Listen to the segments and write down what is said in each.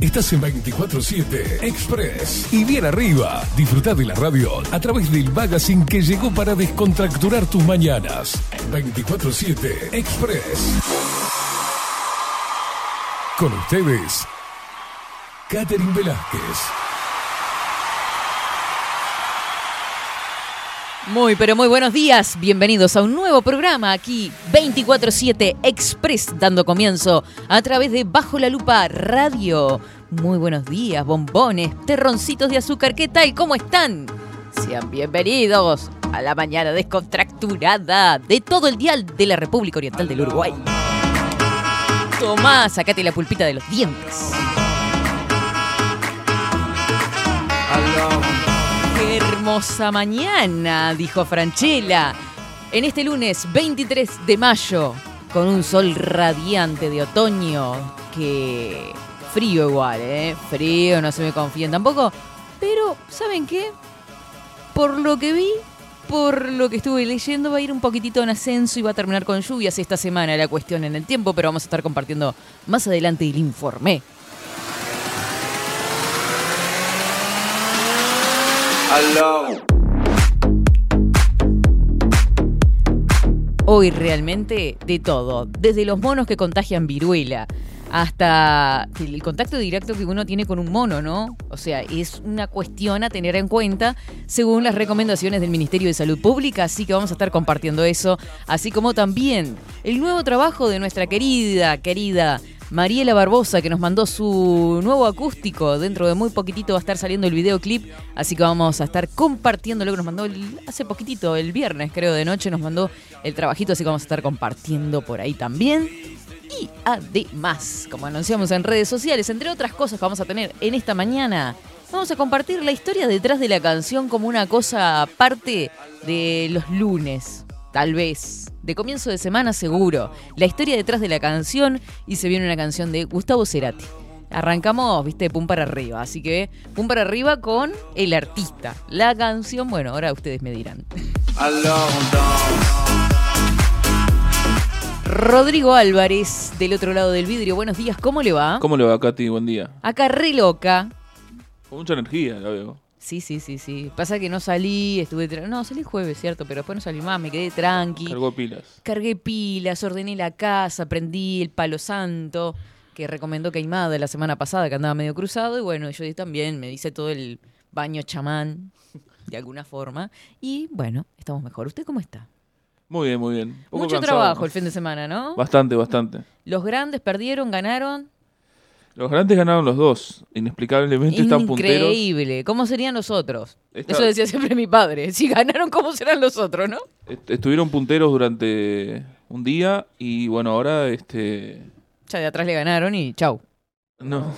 Estás en 24-7 Express. Y bien arriba, disfruta de la radio a través del magazine que llegó para descontracturar tus mañanas. 24-7 Express. Con ustedes, Catherine Velázquez. Muy, pero muy buenos días. Bienvenidos a un nuevo programa aquí, 24-7 Express, dando comienzo a través de Bajo la Lupa Radio. Muy buenos días, bombones, terroncitos de azúcar. ¿Qué tal? ¿Cómo están? Sean bienvenidos a la mañana descontracturada de todo el dial de la República Oriental del Uruguay. Tomá, sacate la pulpita de los dientes. Hermosa mañana, dijo Franchella. En este lunes 23 de mayo, con un sol radiante de otoño, que frío igual, ¿eh? Frío, no se me confíen tampoco. Pero, ¿saben qué? Por lo que vi, por lo que estuve leyendo, va a ir un poquitito en ascenso y va a terminar con lluvias esta semana la cuestión en el tiempo, pero vamos a estar compartiendo más adelante el informe. Hoy realmente de todo, desde los monos que contagian viruela hasta el contacto directo que uno tiene con un mono, ¿no? O sea, es una cuestión a tener en cuenta según las recomendaciones del Ministerio de Salud Pública, así que vamos a estar compartiendo eso, así como también el nuevo trabajo de nuestra querida, querida Mariela Barbosa, que nos mandó su nuevo acústico. Dentro de muy poquitito va a estar saliendo el videoclip, así que vamos a estar compartiendo lo que nos mandó el- hace poquitito, el viernes creo de noche, nos mandó el trabajito, así que vamos a estar compartiendo por ahí también. Y además, como anunciamos en redes sociales, entre otras cosas que vamos a tener en esta mañana, vamos a compartir la historia detrás de la canción como una cosa aparte de los lunes, tal vez. De comienzo de semana seguro. La historia detrás de la canción y se viene una canción de Gustavo Cerati. Arrancamos, viste, pum para arriba. Así que pum para arriba con el artista. La canción, bueno, ahora ustedes me dirán. Rodrigo Álvarez, del otro lado del vidrio. Buenos días, ¿cómo le va? ¿Cómo le va, Katy? Buen día. Acá re loca. Con mucha energía, la veo. Sí, sí, sí, sí. Pasa que no salí, estuve... tra- No, salí jueves, ¿cierto? Pero después no salí más, me quedé tranqui. Cargó pilas. Cargué pilas, ordené la casa, prendí el palo santo, que recomendó Queimada la semana pasada, que andaba medio cruzado. Y bueno, yo también me hice todo el baño chamán, de alguna forma. Y bueno, estamos mejor. ¿Usted cómo está? Muy bien, muy bien. Poco Mucho cansado, trabajo ¿no? el fin de semana, ¿no? Bastante, bastante. Los grandes perdieron, ganaron. Los grandes ganaron los dos. Inexplicablemente están punteros. Increíble. ¿Cómo serían los otros? Eso decía siempre mi padre. Si ganaron, ¿cómo serán los otros, no? Est- Estuvieron punteros durante un día y bueno, ahora este. Ya de atrás le ganaron y chau. No.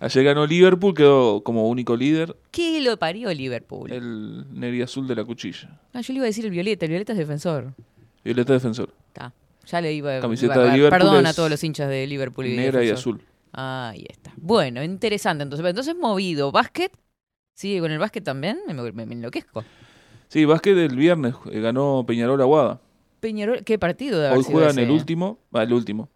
Ayer ganó Liverpool, quedó como único líder. ¿Qué lo parió Liverpool? El Neri Azul de la cuchilla. Ah, yo le iba a decir el Violeta. El Violeta es defensor. Violeta defensor. Está. Ya le iba Camiseta iba- de Liverpool Perdón a es todos los hinchas de Liverpool y Negra y defensor. azul. Ahí está. Bueno, interesante. Entonces, entonces movido. ¿Básquet? ¿Sigue con el básquet también? Me, me- me enloquezco. Sí, básquet el viernes eh, ganó Peñarol Aguada. Peñarol, ¿qué partido de Hoy juegan el eh? último. Va, el último.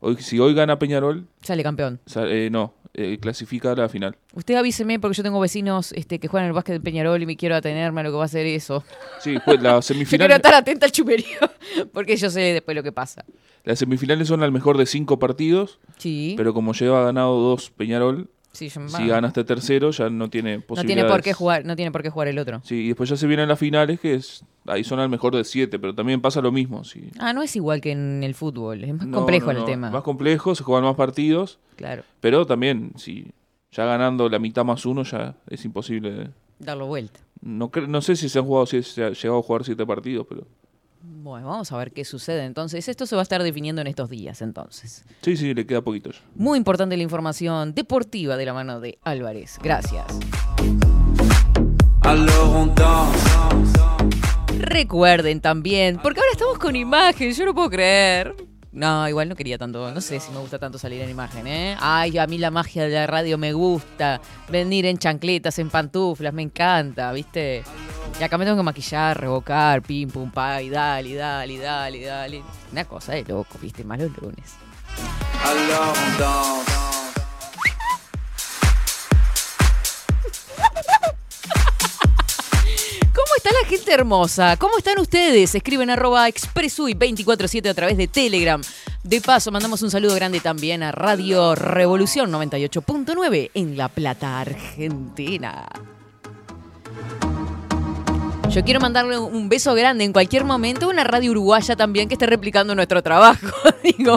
Hoy, si hoy gana Peñarol, Sale campeón. sa- eh, no, eh, clasifica a la final. Usted avíseme porque yo tengo vecinos este, que juegan el básquet de Peñarol y me quiero atenerme a lo que va a ser eso. Sí, pues la Yo semifinal. quiero estar atenta al chumerío porque yo sé después lo que pasa. Las semifinales son al mejor de cinco partidos, Sí. pero como lleva ganado dos Peñarol, sí si gana este tercero ya no tiene no posibilidades. tiene por qué jugar, no tiene por qué jugar el otro. Sí, y después ya se vienen las finales, que es ahí son al mejor de siete, pero también pasa lo mismo. Sí. Ah, no es igual que en el fútbol, es más No, complejo no, el no, tema. Más complejo, se juegan más partidos, Claro, pero también, si ya ganando la mitad más uno, ya es imposible. darlo vuelta. No, no sé si se han jugado, si se ha llegado a jugar siete partidos, pero Bueno, vamos a ver qué sucede entonces. Esto se va a estar definiendo en estos días entonces. sí, sí, le queda poquito ya. Muy importante la información deportiva de la mano de Álvarez. Gracias. Recuerden también, porque ahora estamos con imagen, yo no puedo creer. No, igual no quería tanto, no sé si me gusta tanto salir en imagen, ¿eh? Ay, a mí la magia de la radio me gusta. Venir en chancletas, en pantuflas, me encanta, ¿viste? Y acá me tengo que maquillar, revocar, pim, pum, pa, y dale, dale, dale, dale. Una cosa de loco, ¿viste? Más los lunes. ¿Cómo está la gente hermosa? ¿Cómo están ustedes? Escriben arroba expresui247 a través de Telegram. De paso, mandamos un saludo grande también a Radio Revolución 98.9 en La Plata, Argentina. Yo quiero mandarle un beso grande en cualquier momento a una radio uruguaya también que esté replicando nuestro trabajo, digo,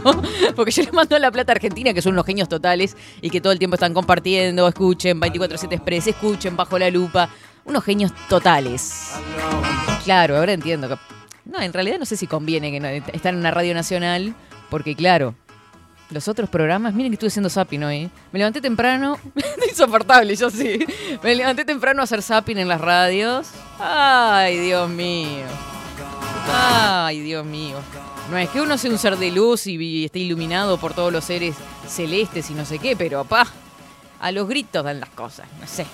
porque yo les mando a La Plata Argentina, que son unos genios totales y que todo el tiempo están compartiendo, escuchen 24-7 Express, escuchen Bajo la Lupa, unos genios totales. Claro, ahora entiendo. No, en realidad no sé si conviene que no, estar en una radio nacional, porque claro, los otros programas, miren que estuve haciendo zapping hoy. Me levanté temprano, insoportable, yo sí. Me levanté temprano a hacer zapping en las radios. Ay, Dios mío. Ay, Dios mío. No es que uno sea un ser de luz y esté iluminado por todos los seres celestes y no sé qué, pero pa, a los gritos dan las cosas, no sé.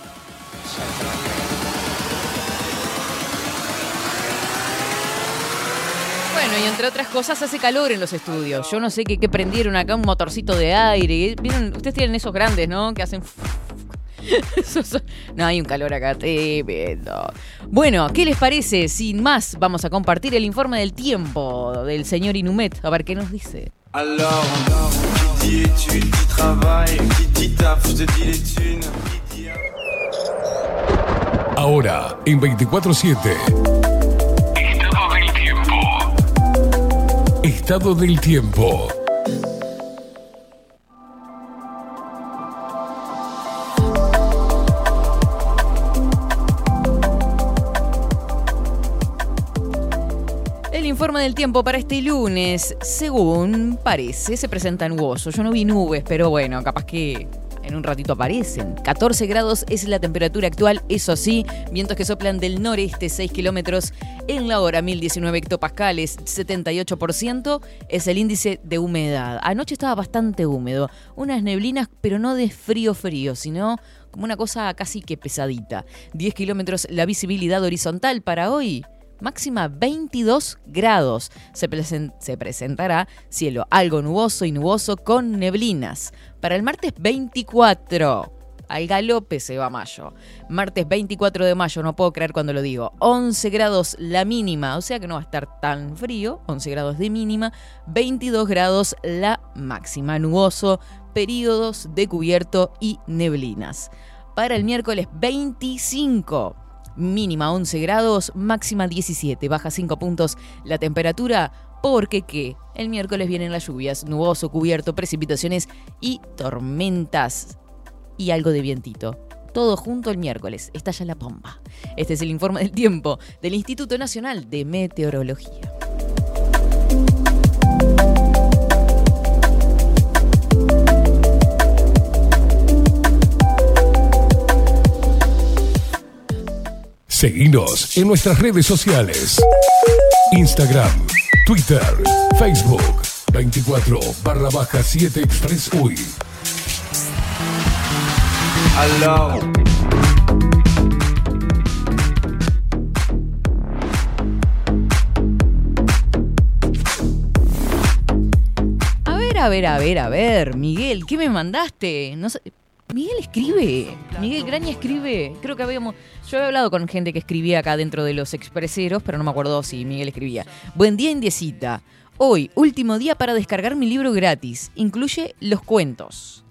Bueno, y entre otras cosas hace calor en los estudios. Yo no sé qué, prendieron acá, un motorcito de aire. ¿Vieron? Ustedes tienen esos grandes, ¿no? Que hacen... no, hay un calor acá tremendo. Bueno, ¿qué les parece? Sin más, vamos a compartir el informe del tiempo del señor Inumet. A ver qué nos dice. Ahora, en 24-7. Estado del tiempo. El informe del tiempo para este lunes, según parece, se presenta nuboso. Yo no vi nubes, pero bueno, capaz que en un ratito aparecen. 14 grados es la temperatura actual, eso sí, vientos que soplan del noreste 6 kilómetros en la hora, 1019 hectopascales, 78% es el índice de humedad. Anoche estaba bastante húmedo, unas neblinas, pero no de frío frío, sino como una cosa casi que pesadita. 10 kilómetros la visibilidad horizontal para hoy máxima 22 grados. Se, se, presentará cielo algo nuboso y nuboso con neblinas. Para el martes 24. Al galope se va mayo. Martes 24 de mayo, no puedo creer cuando lo digo. 11 grados la mínima, o sea que no va a estar tan frío. 11 grados de mínima. 22 grados la máxima. Nuboso, periodos de cubierto y neblinas. Para el miércoles 25 mínima 11 grados, máxima 17, baja 5 puntos la temperatura, porque que el miércoles vienen las lluvias, nuboso, cubierto, precipitaciones y tormentas y algo de vientito. Todo junto el miércoles, estalla la pompa. Este es el informe del tiempo del Instituto Nacional de Meteorología. Seguinos en nuestras redes sociales. Instagram, Twitter, Facebook, 24 barra baja 7 Express UI. A ver, a ver, a ver, a ver, Miguel, ¿qué me mandaste? No sé. Miguel escribe. Miguel Graña escribe. Creo que habíamos. Yo he hablado con gente que escribía acá dentro de los expreseros, pero no me acuerdo si Miguel escribía. Buen día, Indiecita. Hoy, último día para descargar mi libro gratis. Incluye los cuentos.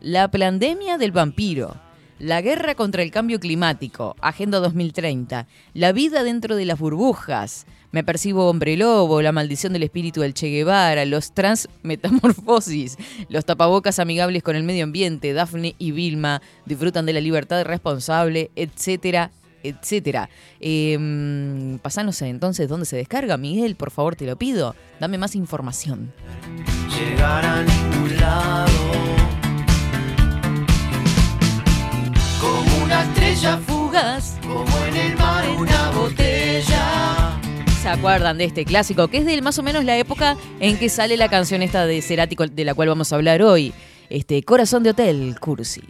La pandemia del vampiro. La guerra contra el cambio climático. Agenda 2030. La vida dentro de las burbujas. Me percibo hombre lobo, la maldición del espíritu del Che Guevara, los trans metamorfosis, los tapabocas amigables con el medio ambiente, Daphne y Vilma disfrutan de la libertad responsable, etcétera, etcétera. Eh, pasanos entonces dónde se descarga, Miguel, por favor te lo pido. Dame más información. Llegar a ningún lado. Como una estrella fugaz, como en el mar una botella ¿Se acuerdan de este clásico? Que es de más o menos la época en que sale la canción esta de Cerati de la cual vamos a hablar hoy. Este, Corazón de Hotel, Cursi.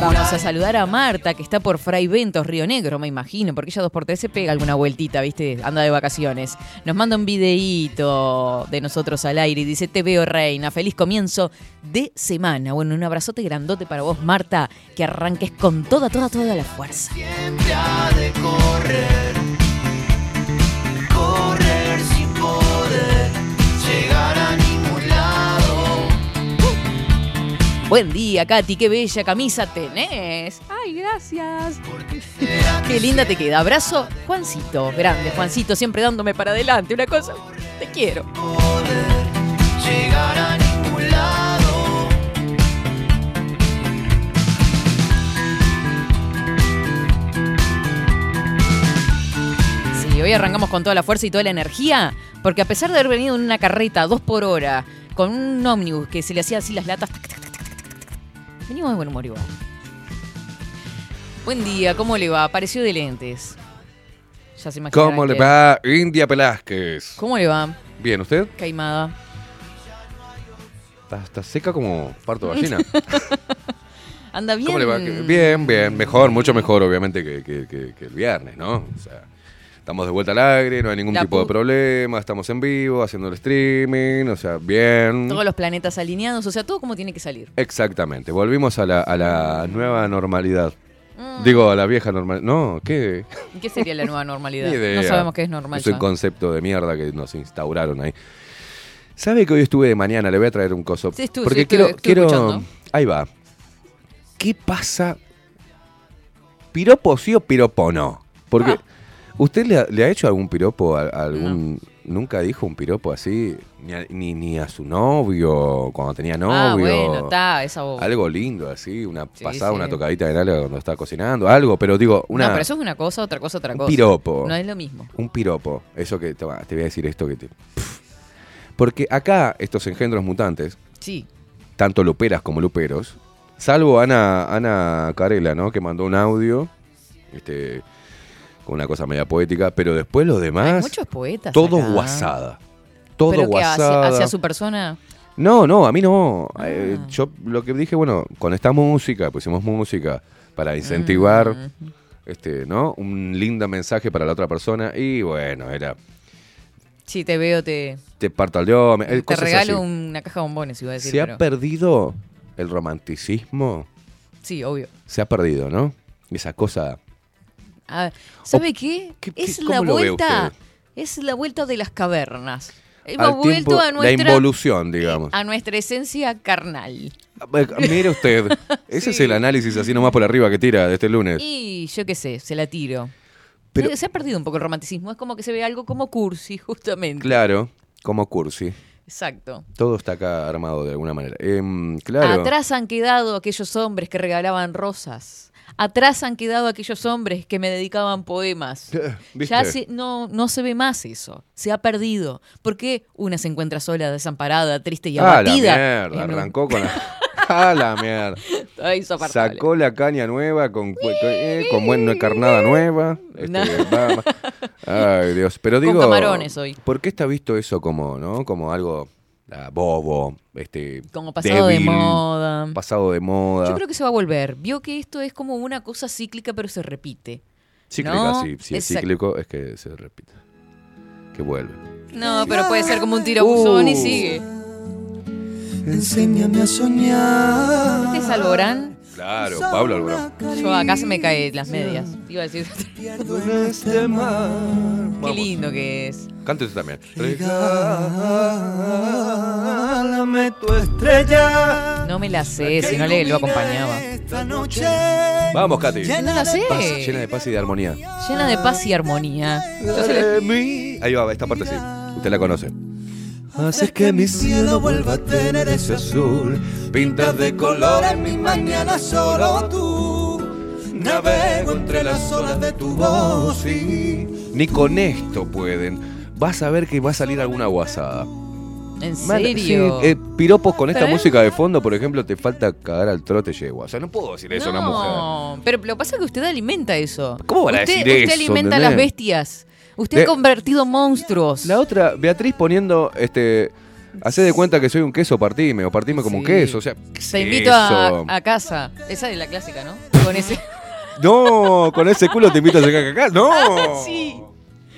Vamos a saludar a Marta, que está por Fray Ventos, Río Negro, me imagino, porque ella dos por tres se pega alguna vueltita, ¿viste? Anda de vacaciones. Nos manda un videíto de nosotros al aire y dice, te veo reina, feliz comienzo de semana. Bueno, un abrazote grandote para vos, Marta, que arranques con toda, toda, toda la fuerza. Buen día, Katy, qué bella camisa tenés. Ay, gracias. Qué linda te queda. Abrazo, Juancito, grande, Juancito, siempre dándome para adelante. Una cosa, te quiero. poder llegar a ningún lado. Sí, hoy arrancamos con toda la fuerza y toda la energía, porque a pesar de haber venido en una carreta dos por hora, con un ómnibus que se le hacía así las latas, tac, tac, tac, venimos de buen humor igual. Buen día, ¿cómo le va? Apareció de lentes. Ya se imaginarán ¿Cómo le que- va India Velázquez? ¿Cómo le va? Bien, ¿usted? Caimada. Está, está seca como parto de gallina. Anda bien. ¿Cómo le va? Bien, bien, mejor, mucho mejor obviamente que, que- que- que el viernes, ¿no? O sea, estamos de vuelta al aire, no hay ningún La tipo de problema, estamos en vivo, haciendo el streaming, o sea, bien. Todos los planetas alineados, o sea, todo como tiene que salir. Exactamente, volvimos a la, a la nueva normalidad. Mm. Digo, a la vieja normalidad. No, ¿qué? ¿Qué sería la nueva normalidad? No sabemos qué es normal. Es un ya. concepto de mierda que nos instauraron ahí. ¿Sabe que hoy estuve de mañana? Le voy a traer un coso. Sí, estuve, Porque sí, quiero, quiero. Ahí va. ¿Qué pasa? ¿Piropo sí o piropo no? Porque. Ah. ¿Usted le ha, le ha hecho algún piropo a, a algún. Nunca dijo un piropo así? Ni a, ni, ni a su novio, cuando tenía novio. Ah, bueno, está, esa boba. Algo lindo así, una Sí, pasada, sí. una tocadita de nalga cuando estaba cocinando, algo, pero digo, una. No, pero eso es una cosa, otra cosa, otra un cosa. piropo. No es lo mismo. Un piropo. Eso que te, voy a decir esto que te. Pff. Porque acá, estos engendros mutantes, Sí. tanto luperas como luperos, salvo Ana, Ana Carela, ¿no? Que mandó un audio, este, con una cosa media poética, pero después los Hay demás, muchos poetas. todo acá. guasada. Todo ¿Pero qué, hacia, guasada. hacia su persona? No, no, a mí no. Ah. Eh, yo lo que dije, bueno, con esta música, pusimos música para incentivar, Mm. este, ¿no? Un lindo mensaje para la otra persona y bueno, era Sí, te veo, te, te parto al dios, eh, te cosas regalo así. una caja de bombones, iba a decir. Se ha perdido el romanticismo, Sí, obvio. se ha perdido, ¿no? Esa cosa. Ah, ¿Sabe qué? ¿qué- qué- Es la vuelta. Es la vuelta de las cavernas. Hemos vuelto tiempo, a la nuestra, involución, digamos. a nuestra esencia carnal. Eh, Mire usted, ese es el análisis así nomás por arriba que tira de este lunes. Y yo qué sé, se la tiro. Pero- se ha perdido un poco el romanticismo. Es como que se ve algo como cursi, justamente. Claro, como cursi. Exacto. Todo está acá armado de alguna manera. Em, claro. Atrás han quedado aquellos hombres que regalaban rosas. Atrás han quedado aquellos hombres que me dedicaban poemas. ¿Viste? Ya se- no, no se ve más eso. Se ha perdido. ¿Por qué una se encuentra sola, desamparada, triste y Ah, la abatida? mierda, en un- arrancó con la... Ah, la mierda. Sacó la caña nueva con, con, eh, con buena carnada nueva. Este, No. va- Ay, Dios. Pero Con digo. camarones hoy. ¿Por qué está visto eso como, no? Como algo ah, bobo, este. Como pasado débil, de moda. Pasado de moda. Yo creo que se va a volver. Vio que esto es como una cosa cíclica, pero se repite. Cíclica, ¿no? sí. Si es cíclico, es que se repite. Que vuelve. No, pero puede ser como un tirabuzón y Uh. sigue. Enséñame a soñar. ¿Este es Alborán? Claro, Pablo Alborán. Yo acá se me caen las medias. Iba a decir, este mar. qué lindo que es. Cántese también. Regálame tu estrella. No me la sé, si no le lo acompañaba. Vamos, Katy. No la sé. Llena de paz y de armonía. Llena de paz y armonía. Yo se le- De mí. Ahí va, esta parte sí. Usted la conoce. Haces que mi cielo vuelva a tener ese azul. Pintas de color en mi mañana solo tú. Navego entre las olas de tu voz y Ni con esto pueden. Vas a ver que va a salir alguna guasada. ¿En serio? sí, eh, piropos con esta ¿Eh? música de fondo, por ejemplo, te falta cagar al trote yegua. O sea, no puedo decir eso a una mujer. No, pero lo que pasa es que usted alimenta eso. ¿Cómo van a usted, decir usted eso, alimenta a ¿entendés? las bestias. Usted De- ha convertido monstruos. La otra, Beatriz poniendo, este, hace de cuenta que soy un queso, partime, o partime como un queso. O sea, ¿qué es Te invito a, casa. Esa es la clásica, ¿no? Con ese. No, con ese culo te invito a sacar acá. No. Sí.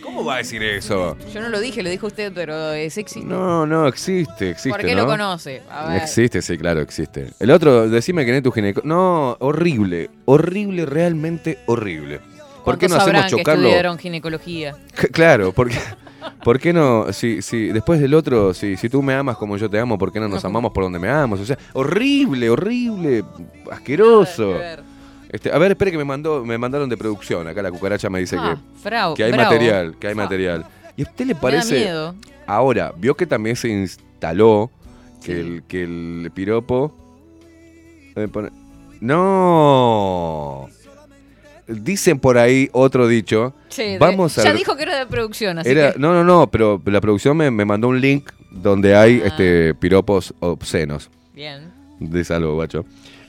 ¿Cómo va a decir eso? Yo no lo dije, lo dijo usted, pero es existe. No, no, existe, existe. ¿Por qué ¿no? lo conoce? A ver. Existe, sí, claro, existe. El otro, decime que no es tu gineco. No, horrible, horrible, realmente horrible. ¿Por qué no ¿Cuántos hacemos sabrán que chocarlo? estudiaron ginecología? Claro, porque ¿por qué no? Si, si después del otro, si, si tú me amas como yo te amo, ¿por qué no nos No. amamos por donde me amamos? O sea, horrible, horrible, asqueroso. Este, a ver, espere que me mandó, me mandaron de producción. Acá la cucaracha me dice Ah, que, que hay bravo. material, que hay material. ¿Y a usted le Me da parece? miedo. Ahora, vio que también se instaló que Sí. el que el piropo No. Dicen por ahí otro dicho. Che, de- Vamos a Ya ver- dijo que era de producción, así Era, que. no, no, no, pero la producción me, me mandó un link donde hay Ah. este piropos obscenos. Bien. De salvo, guacho.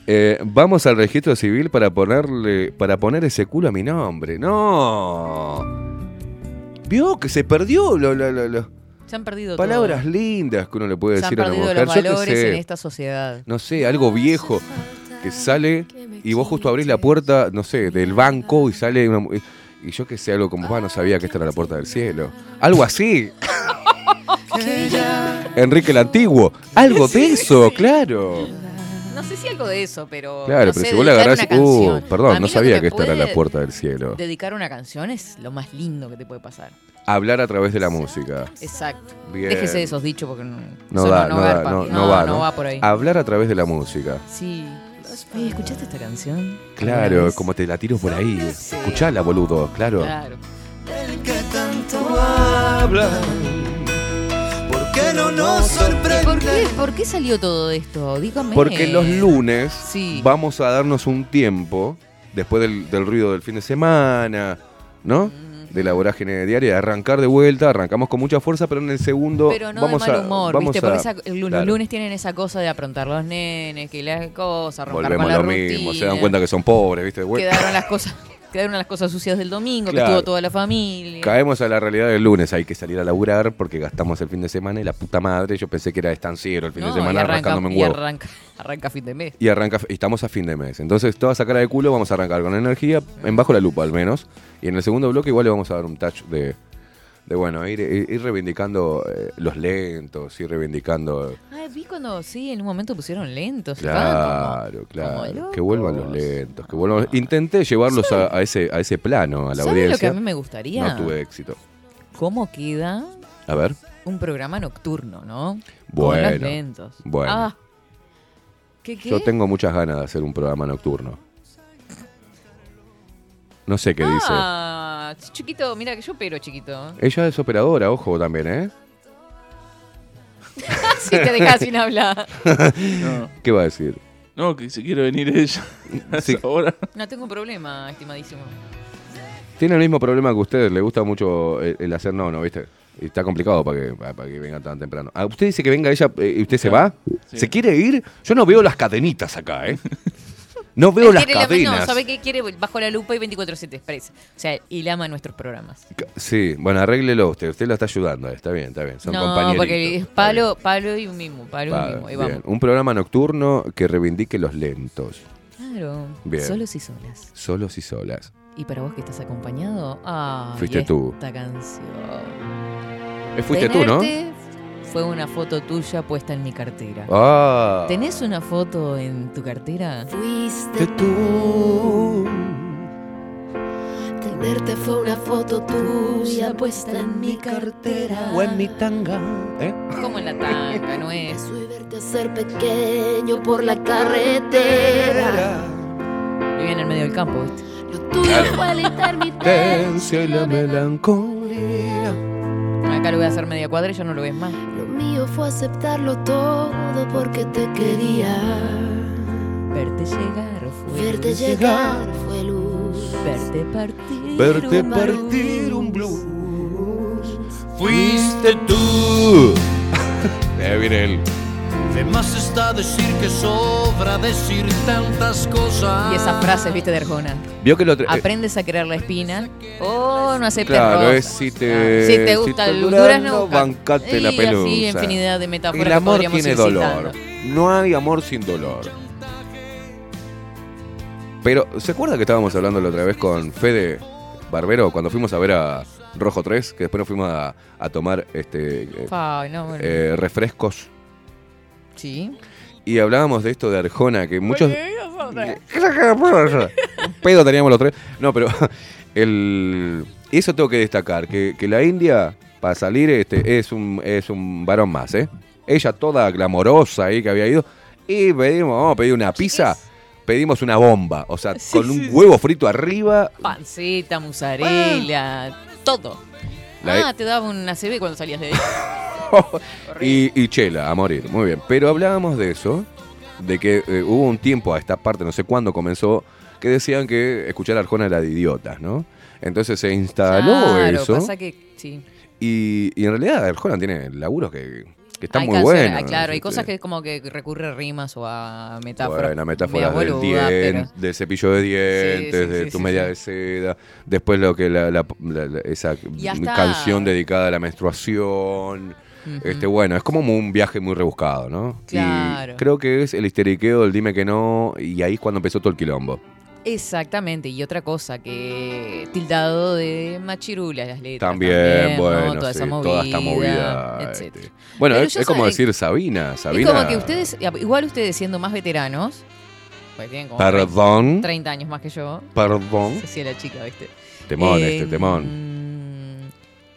Eh, vamos al registro civil para ponerle para poner ese culo a mi nombre. No. Vio que se perdió lo- lo- Se han perdido palabras todo. lindas que uno le puede Se han decir a una mujer. los valores en esta sociedad. no sé, algo viejo que sale y vos justo abrís la puerta, no sé, del banco y sale una y yo que sé, algo como, va, no sabía que esta era la puerta del cielo. Algo así. Enrique el Antiguo. Algo de eso, claro. No sé si algo de eso, pero. Claro, no pero sé, si vos le agarrás. Uh, perdón, no sabía que esta era la puerta del cielo. Dedicar una canción es lo más lindo que te puede pasar. Hablar a través de la música. Exacto. Bien. Déjese de esos dichos porque no, No eso da, no, no va, da, papi. no, no va, no ¿no? va por ahí. Hablar a través de la música. Sí. Oye, ¿escuchaste esta canción? Claro, como te la tiro por ahí. Escuchala, boludo, claro. Claro. El que tanto habla. ¿Por qué no nos sorprende? ¿Por qué, ¿Por qué salió todo esto? Dígame. Porque los lunes Sí. vamos a darnos un tiempo, después del, del ruido del fin de semana, ¿no? De la vorágine diaria, de arrancar de vuelta, arrancamos con mucha fuerza, pero en el segundo Pero no vamos de mal a. humor, vamos ¿viste? a- Porque esa- el- los claro. lunes tienen esa cosa de aprontar los nenes, que las cosas, romper Volvemos con a la lo rutina. mismo, se dan cuenta que son pobres, ¿viste? Quedaron las cosas, quedaron las cosas sucias del domingo, Claro. que estuvo toda la familia. Caemos a la realidad del lunes, hay que salir a laburar porque gastamos el fin de semana y la puta madre, yo pensé que era estanciero el fin No, de semana y arranca, rascándome un y huevo. arranca, arranca fin de mes. Y arranca, y estamos a fin de mes. Entonces, toda esa cara de culo vamos a arrancar con energía, en bajo la lupa al menos. Y en el segundo bloque igual le vamos a dar un touch de, de bueno, ir, ir- reivindicando eh, los lentos, ir reivindicando... Ah, vi cuando, sí, en un momento pusieron lentos. Claro, claro. como que vuelvan los lentos. Que vuelvan, intenté llevarlos a, a ese, a ese plano, a la ¿Sabe lo que audiencia. a mí me gustaría? No tuve éxito. ¿Cómo queda A ver. un programa nocturno, no? Con Bueno, los lentos. bueno. Ah. ¿Qué, qué? Yo tengo muchas ganas de hacer un programa nocturno. No sé qué dice. Ah, chiquito, mira que yo pero chiquito. Ella es operadora, ojo también, ¿eh? sí, te dejas sin hablar. No, ¿Qué va a decir? no, que si quiere venir ella a Sí. esa hora. No tengo problema, estimadísimo. Tiene el mismo problema que ustedes, le gusta mucho el, el hacer no, no, ¿viste? Y está complicado para que, para que venga tan temprano. Ah, ¿Usted dice que venga ella eh, y usted se va? Sí. ¿Se quiere ir? Yo no veo las cadenitas acá, ¿eh? No veo Él las quiere la- cadenas. no, ¿sabe qué quiere? Bajo la lupa y 24-7 express. O sea, y ama nuestros programas. Sí, bueno, arréglelo usted. Usted lo está ayudando. Está bien, está bien. Son no, compañeritos. porque es Está palo, palo y un mismo, palo y un. Y vamos. bien. Un programa nocturno que reivindique los lentos, Claro, Bien. solos y solas. solos y solas. Y para vos que estás acompañado, ah, Fuiste tú. Esta canción. Eh, fuiste tú, ¿no? Tenerte Fue una foto tuya puesta en mi cartera. Ah. ¿Tenés una foto en tu cartera? Fuiste tú. Tenerte fue una foto tuya puesta en mi cartera. O en mi tanga. ¿Eh? Como en la tanga, ¿no es? Eso y verte ser pequeño por la carretera. Vivía en el medio del campo, ¿viste? Lo tuyo fue la intermitencia. Y la melancolía. Acá lo voy a hacer media cuadra y ya no lo ves más. Fue aceptarlo todo porque te quería. Verte llegar fue Verte luz. llegar fue luz. Verte partir. Verte un partir blues. un blues. Fuiste tú. Eh, viene el. De más está decir que sobra decir tantas cosas. Y esas frases, viste, de Arjona. Vio que lo tra- Aprendes a querer la espina o no aceptes Claro, rosas. es si te, si te gusta el durazno, bancate la y pelusa. así infinidad de metáforas El que amor podríamos tiene ir dolor. citando. No hay amor sin dolor. Pero, ¿se acuerda que estábamos hablando la otra vez con Fede Barbero cuando fuimos a ver a Rojo 3? Que después nos fuimos a, a tomar este Ay, no, bueno. eh, refrescos. Sí. Y hablábamos de esto de Arjona, que muchos... Pedo teníamos los tres. No, pero el, eso tengo que destacar, que, que la India, para salir, este, es un, es un varón más, ¿eh? Ella toda glamorosa ahí que había ido. Y pedimos, vamos a pedir una pizza, pedimos una bomba. O sea, Sí, con un sí, huevo frito arriba. Panceta, mozzarella, todo. La- ah, te daba una CB cuando salías de ahí. y, y chela, a morir. Muy bien. Pero hablábamos de eso, de que eh, hubo un tiempo a esta parte, no sé cuándo comenzó, que decían que escuchar a Arjona era de idiotas, ¿no? Entonces se instaló claro, eso. pasa que sí. Y, y en realidad Arjona tiene laburos que, que están Hay muy canciones, buenos. ah, claro, hay este, cosas que como que recurre a rimas o a metáforas. Bueno, metáforas del, dien- del cepillo de dientes, sí, de sí, tu media de seda. Después lo que la, la- la- la- esa canción dedicada a la menstruación. Este, bueno, es como un viaje muy rebuscado, ¿no? Claro. Y creo que es el histeriqueo del dime que no, y ahí es cuando empezó todo el quilombo. Exactamente, y otra cosa que tildado de machirulas las letras. También, ¿no? bueno, toda sí, esa movida, toda esta movida. este. Bueno, Pero es, como decir Sabina. Sabina. Es como que ustedes, igual ustedes siendo más veteranos, pues tienen como Perdón. 30 años más que yo, Perdón. la chica, ¿viste? Temón, Eh, este, temón.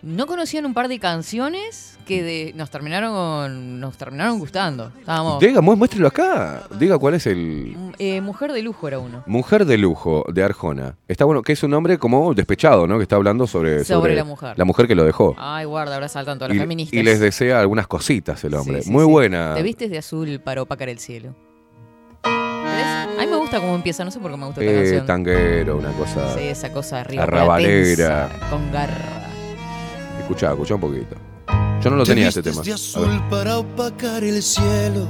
No conocían un par de canciones que de- nos terminaron nos terminaron gustando. Estábamos. Diga, mu- muéstrelo acá. Diga cuál es el. Eh, Mujer de lujo era uno. Mujer de lujo de Arjona. Está bueno, que es un hombre como despechado, ¿no? Que está hablando sobre. Sobre la mujer. La mujer que lo dejó. Ay, guarda, ahora saltan todas las y, feministas. y les desea algunas cositas el hombre. Sí, sí, Muy sí. buena. Te vistes de azul para opacar el cielo. A mí me gusta cómo empieza, no sé por qué me gusta esta Eh, canción. tanguero, una cosa. Sí, esa cosa arriba. Arrabalera. tensa, Con garra. Escuchá, escuchá un poquito. Yo no lo Te tenía este tema. de azul para opacar el cielo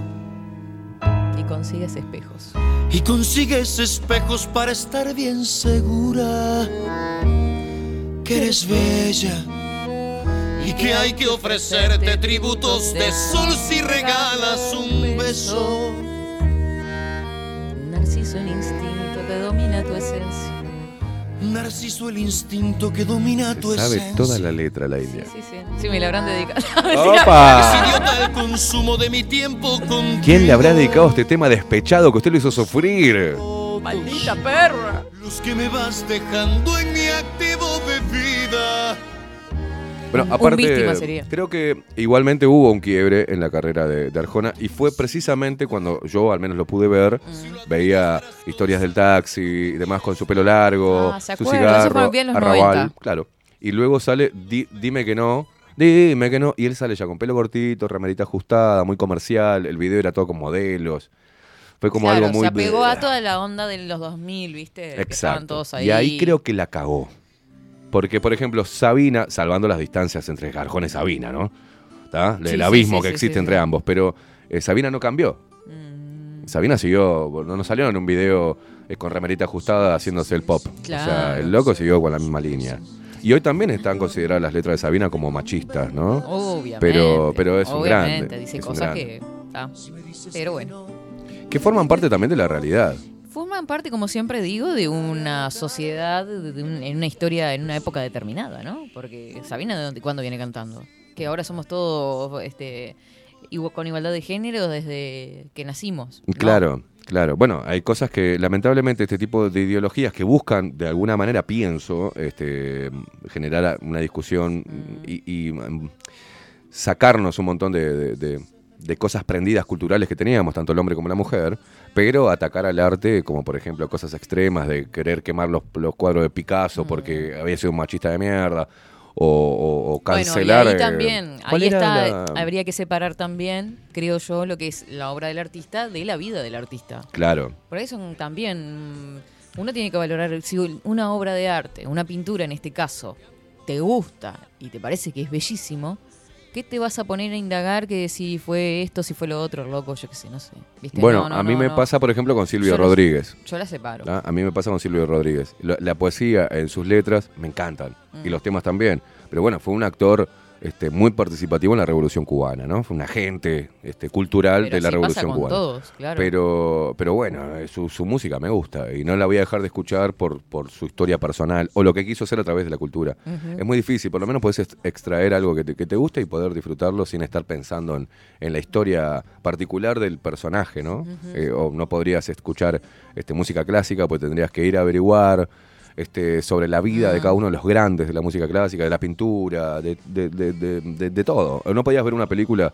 Y consigues espejos. y consigues espejos para estar bien segura que eres bella y que hay que ofrecerte tributos de sol si regalas un beso. Narciso el instinto Narciso el instinto que domina tu Sabe esencia. toda la letra la India. Sí, sí. Sí, me la habrán dedicado. Es ¡Opa! idiota el consumo de mi tiempo. ¿Quién le habrá dedicado este tema despechado que usted lo hizo sufrir? Maldita perra. Los que me vas dejando en mi activo de vida. Bueno, aparte, sería. creo que igualmente hubo un quiebre en la carrera de, de Arjona y fue precisamente cuando yo al menos lo pude ver, Mm. veía historias del taxi y demás con su pelo largo, Ah, su cigarro, bien los arrabal, 90. claro. Y luego sale Di- Dime que no, dime que no, y él sale ya con pelo cortito, remerita ajustada, muy comercial, el video era todo con modelos. Fue como Claro, algo muy... se apegó a toda la onda de los 2000, ¿viste? Que estaban Exacto. todos ahí. Y ahí creo que la cagó. Porque, por ejemplo, Sabina, salvando las distancias entre Arjona y Sabina, ¿no? ¿Está? El Sí, abismo sí, que existe entre ambos. Pero eh, Sabina no cambió. Mm, Sabina siguió, no nos salió en un video eh, con remerita ajustada haciéndose el pop. o sea, Claro. el loco siguió con la misma línea. Y hoy también están consideradas las letras de Sabina como machistas, ¿no? Obviamente. Pero- pero es un obviamente, grande, dice es cosas grande. que. ah, pero bueno. Que forman parte también de la realidad. Forman parte, como siempre digo, de una sociedad, de un- en una historia, en una época determinada, ¿no? Porque Sabina, ¿de dónde, cuándo viene cantando? Que ahora somos todos este, con igualdad de género desde que nacimos. Claro, claro. Bueno, hay cosas que lamentablemente este tipo de ideologías que buscan de alguna manera, pienso, este, generar una discusión y, y, mm, sacarnos un montón de cosas prendidas culturales que teníamos, tanto el hombre como la mujer, pero atacar al arte como por ejemplo cosas extremas de querer quemar los, los cuadros de Picasso porque había sido un machista de mierda. O, o- o cancelar. Bueno, y ahí eh, también, ¿cuál ahí está, la- habría que separar también, creo yo, lo que es la obra del artista de la vida del artista. Claro. Por eso también mm, uno tiene que valorar si una obra de arte, una pintura en este caso, te gusta y te parece que es bellísimo, qué te vas a poner a indagar que si fue esto, si fue lo otro, loco? Yo qué sé, no sé. ¿Viste? Bueno, No, no, a mí no, me pasa, por ejemplo, con Silvio Yo Rodríguez. Yo la separo. ¿ah? A mí me pasa con Silvio Rodríguez. La, la poesía en sus letras me encantan. Y Mm. los temas también. Pero bueno, fue un actor este, muy participativo en la Revolución Cubana, ¿no? Fue un agente este, cultural Pero de la Revolución Cubana. todos, claro. Pero, pero bueno, eh, su, su música me gusta y no la voy a dejar de escuchar por, por su historia personal o lo que quiso hacer a través de la cultura. Es muy difícil, por lo menos puedes ex- extraer algo que te, que te guste y poder disfrutarlo sin estar pensando en, en la historia particular del personaje, ¿no? Eh, o no podrías escuchar este, música clásica, pues tendrías que ir a averiguar este, sobre la vida de cada uno de los grandes de la música clásica, de la pintura, de, de- de- de- de- de todo. No podías ver una película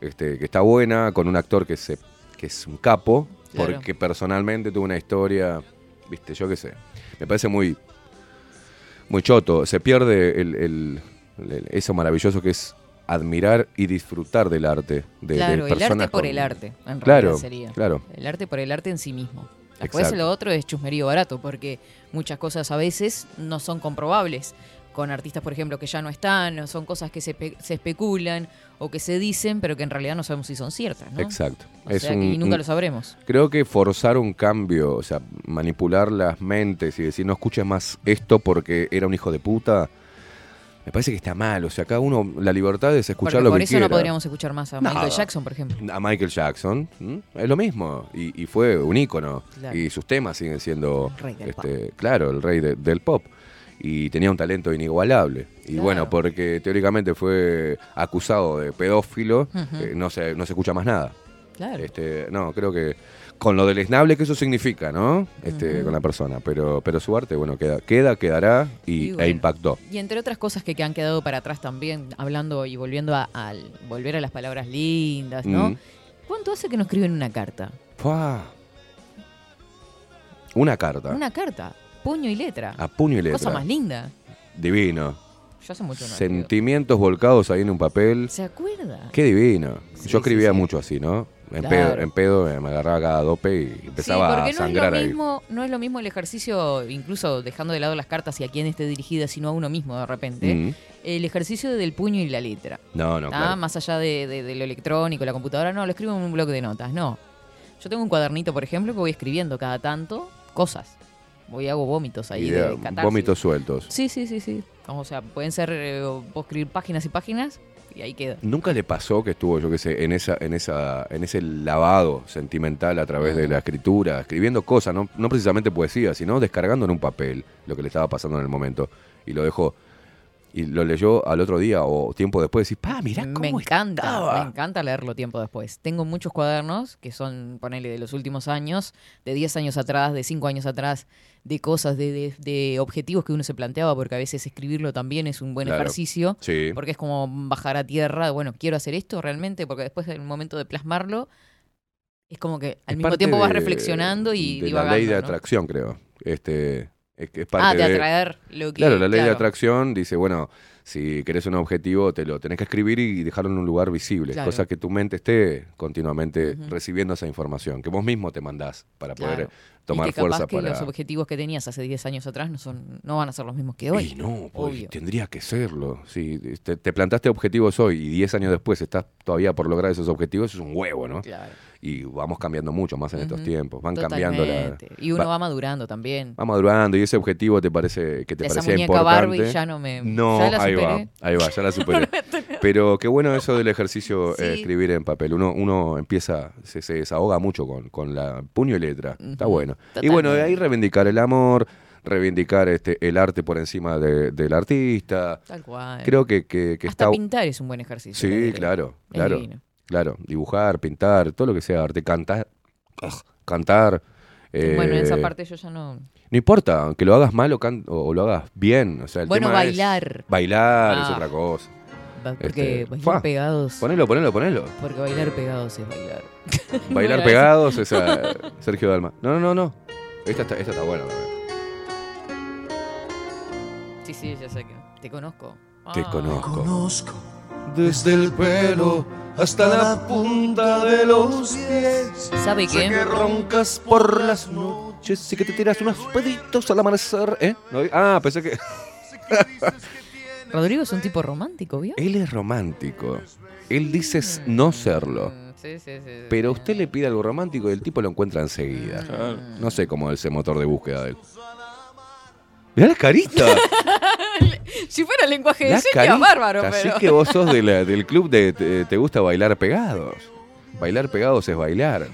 este, que está buena con un actor que, se, que es un capo, Claro. porque personalmente tuvo una historia, viste, yo qué sé. Me parece muy, muy choto. Se pierde el, el- el- eso maravilloso que es admirar y disfrutar del arte. De, de claro, el arte por con- el arte, en Claro, realidad sería. claro. El arte por el arte en sí mismo. Después Exacto. lo otro es chusmerío barato, porque muchas cosas a veces no son comprobables. Con artistas, por ejemplo, que ya no están, o son cosas que se, se especulan o que se dicen, pero que en realidad no sabemos si son ciertas, ¿no? Exacto. O Es sea que y nunca un- lo sabremos. Creo que forzar un cambio, o sea, manipular las mentes y decir no escuches más esto porque era un hijo de puta, me parece que está mal. O sea, cada uno, la libertad es escuchar Porque lo por que eso quiera. no podríamos escuchar más a. Michael Jackson, por ejemplo. A Michael Jackson, ¿m? es lo mismo. Y, y fue un ícono. Claro. Y sus temas siguen siendo, El rey del este, claro, el rey de- del pop. Y tenía un talento inigualable. Y Claro. bueno, porque teóricamente fue acusado de pedófilo, eh, no, se, no se escucha más nada. Claro. Este, no, creo que con lo deleznable que eso significa, ¿no? Este. Con la persona. Pero, pero su arte, bueno, queda, queda quedará y, Y e impactó. Y entre otras cosas que, que han quedado para atrás también, hablando y volviendo a, volver a las palabras lindas, ¿no? Mm. ¿Cuánto hace que no escriben una carta? Fua. Una carta. Una carta, puño y letra. A puño y letra. Cosa más linda. Divino. Yo hace mucho no. Sentimientos volcados ahí en un papel. ¿Se acuerda? Qué divino. Sí, Yo escribía sí, sí. mucho así, ¿no? En, Claro. pedo, en pedo me- agarraba cada dope y empezaba sí, a porque no sangrar es lo ahí. mismo, no es lo mismo el ejercicio, incluso dejando de lado las cartas y a quién esté dirigida, sino a uno mismo de repente. Mm. El ejercicio del puño y la letra. No, no, claro. Más allá de, de- de lo electrónico, la computadora, no, lo escribo en un bloque de notas, no. Yo tengo un cuadernito, por ejemplo, que voy escribiendo cada tanto cosas. Voy hago vómitos ahí Idea, de vómitos sueltos. Sí, sí, sí, sí. O sea, pueden ser, eh, puedo escribir páginas y páginas y ahí queda. ¿Nunca le pasó que estuvo, yo qué sé, en esa, en esa, en ese lavado sentimental a través de la escritura, escribiendo cosas, no, no precisamente poesía, sino descargando en un papel lo que le estaba pasando en el momento? Y lo dejó. Y lo leyó al otro día o tiempo después y pa, mirá cómo me encanta, estaba". me encanta leerlo tiempo después. Tengo muchos cuadernos que son, ponele, de los últimos años, de 10 años atrás, de 5 años atrás, de cosas, de, de- de objetivos que uno se planteaba, porque a veces escribirlo también es un buen Claro. ejercicio, Sí. porque es como bajar a tierra, bueno, quiero hacer esto realmente, porque después del momento de plasmarlo, es como que al Es mismo tiempo vas de- reflexionando y de divagando. la ley de ¿no? atracción, creo. Este, es, que es parte Ah, de de, atraer lo que... Claro, la ley de claro. atracción dice, bueno, si querés un objetivo, te lo tenés que escribir y dejarlo en un lugar visible. Claro. Cosa que tu mente esté continuamente Ujú. recibiendo esa información, que vos mismo te mandás para poder Claro. tomar y que capaz fuerza que para. los objetivos que tenías hace 10 años atrás no son no van a ser los mismos que hoy. Y no, pues, tendría que serlo. Si te, te plantaste objetivos hoy y 10 años después estás todavía por lograr esos objetivos, es un huevo, ¿no? Claro. Y vamos cambiando mucho más en estos tiempos. Van cambiando la. Y uno va- va, madurando también. Va madurando y ese objetivo te parece que te Esa parecía muñeca importante. Barbie ya no me. No, ya la ahí va, ahí va, ya la superé. Pero qué bueno eso del ejercicio eh, escribir en papel. Uno, uno empieza, se, se desahoga mucho con, con la puño y letra. Está bueno. Y bueno, de ahí reivindicar el amor, reivindicar este el arte por encima de- del artista. Tal cual. Creo que, que, que Hasta está. pintar es un buen ejercicio. Sí, claro, claro. divino. Claro, dibujar, pintar, todo lo que sea arte, cantar, ugh, cantar. bueno, en esa eh, parte yo ya no. No importa, aunque lo hagas mal o, can- o- o lo hagas bien. O sea, el Bueno, tema es- bailar. bailar es Ah. otra cosa. Porque Este, bailar fa. pegados. Ponelo, ponelo, ponelo. Porque bailar pegados es bailar. Bailar pegados es a Sergio Dalma. No, no, no, no. Esta está, esta está buena también. Sí, sí, ya sé que. Te conozco. Te Ah. conozco. Conozco desde el pelo hasta la punta de los pies. ¿Sabe Sé qué? que roncas por las noches. Che, sí que te tiras unos peditos al amanecer, ¿eh? No, ah, pensé que. Rodrigo es un tipo romántico, ¿vio? Él es romántico. Él dice no serlo. Mm, Sí, sí, sí. Pero usted le pide algo romántico y el tipo lo encuentra enseguida. Claro. No sé cómo es ese motor de búsqueda de él. Mirá la carita. Si fuera lenguaje de señas, bárbaro, Así pero. que vos sos de la- del club de te, te gusta bailar pegados. Bailar pegados es bailar.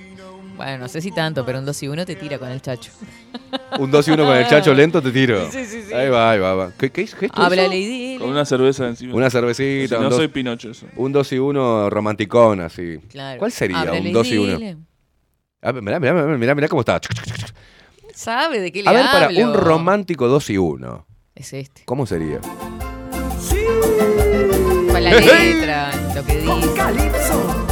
Bueno, no sé si tanto, pero un 2 y 1 te tira con el chacho. Un 2 y 1 con el chacho lento te tiro. Sí, sí, sí. Ahí va, ahí va. va. ¿Qué, qué es gesto Háblale eso? y dile. Con una cerveza encima. Una Si cervecita, no un, dos, soy Pinocho eso. un 2 y 1 romanticón así. Claro. ¿Cuál sería Háblale un 2 y 1? dile. Ah, mirá, mirá, mirá, mirá, mirá cómo está. Sabe de qué le A ver, para un romántico 2 y 1. Es este. ¿Cómo sería? Con la letra, lo que dice. Calipso.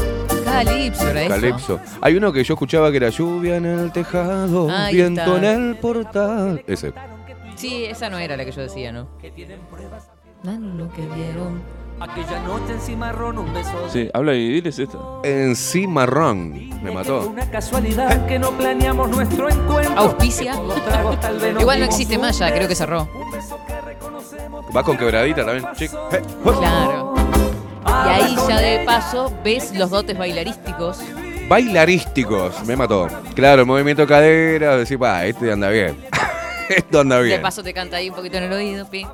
Calipso, ¿era eso? Calipso. Hay uno que yo escuchaba que era lluvia en el tejado, Ahí viento está. en el portal. Ese. Sí, esa no era la que yo decía, ¿no? Dan lo que vieron. Aquella noche en Cimarrón un beso. Sí, habla y diles esta. En sí marrón. Me mató. Una casualidad que no planeamos nuestro encuentro. Auspicia. Igual no existe más ya, creo que cerró. Va con quebradita también. chic. Eh, ¡huh! Claro. Y ahí ya de paso ves los dotes bailarísticos. Bailarísticos. Me mató. Claro, el movimiento de cadera. Decir, va, este anda bien. Esto anda De bien. paso te canta ahí un poquito en el oído, pi.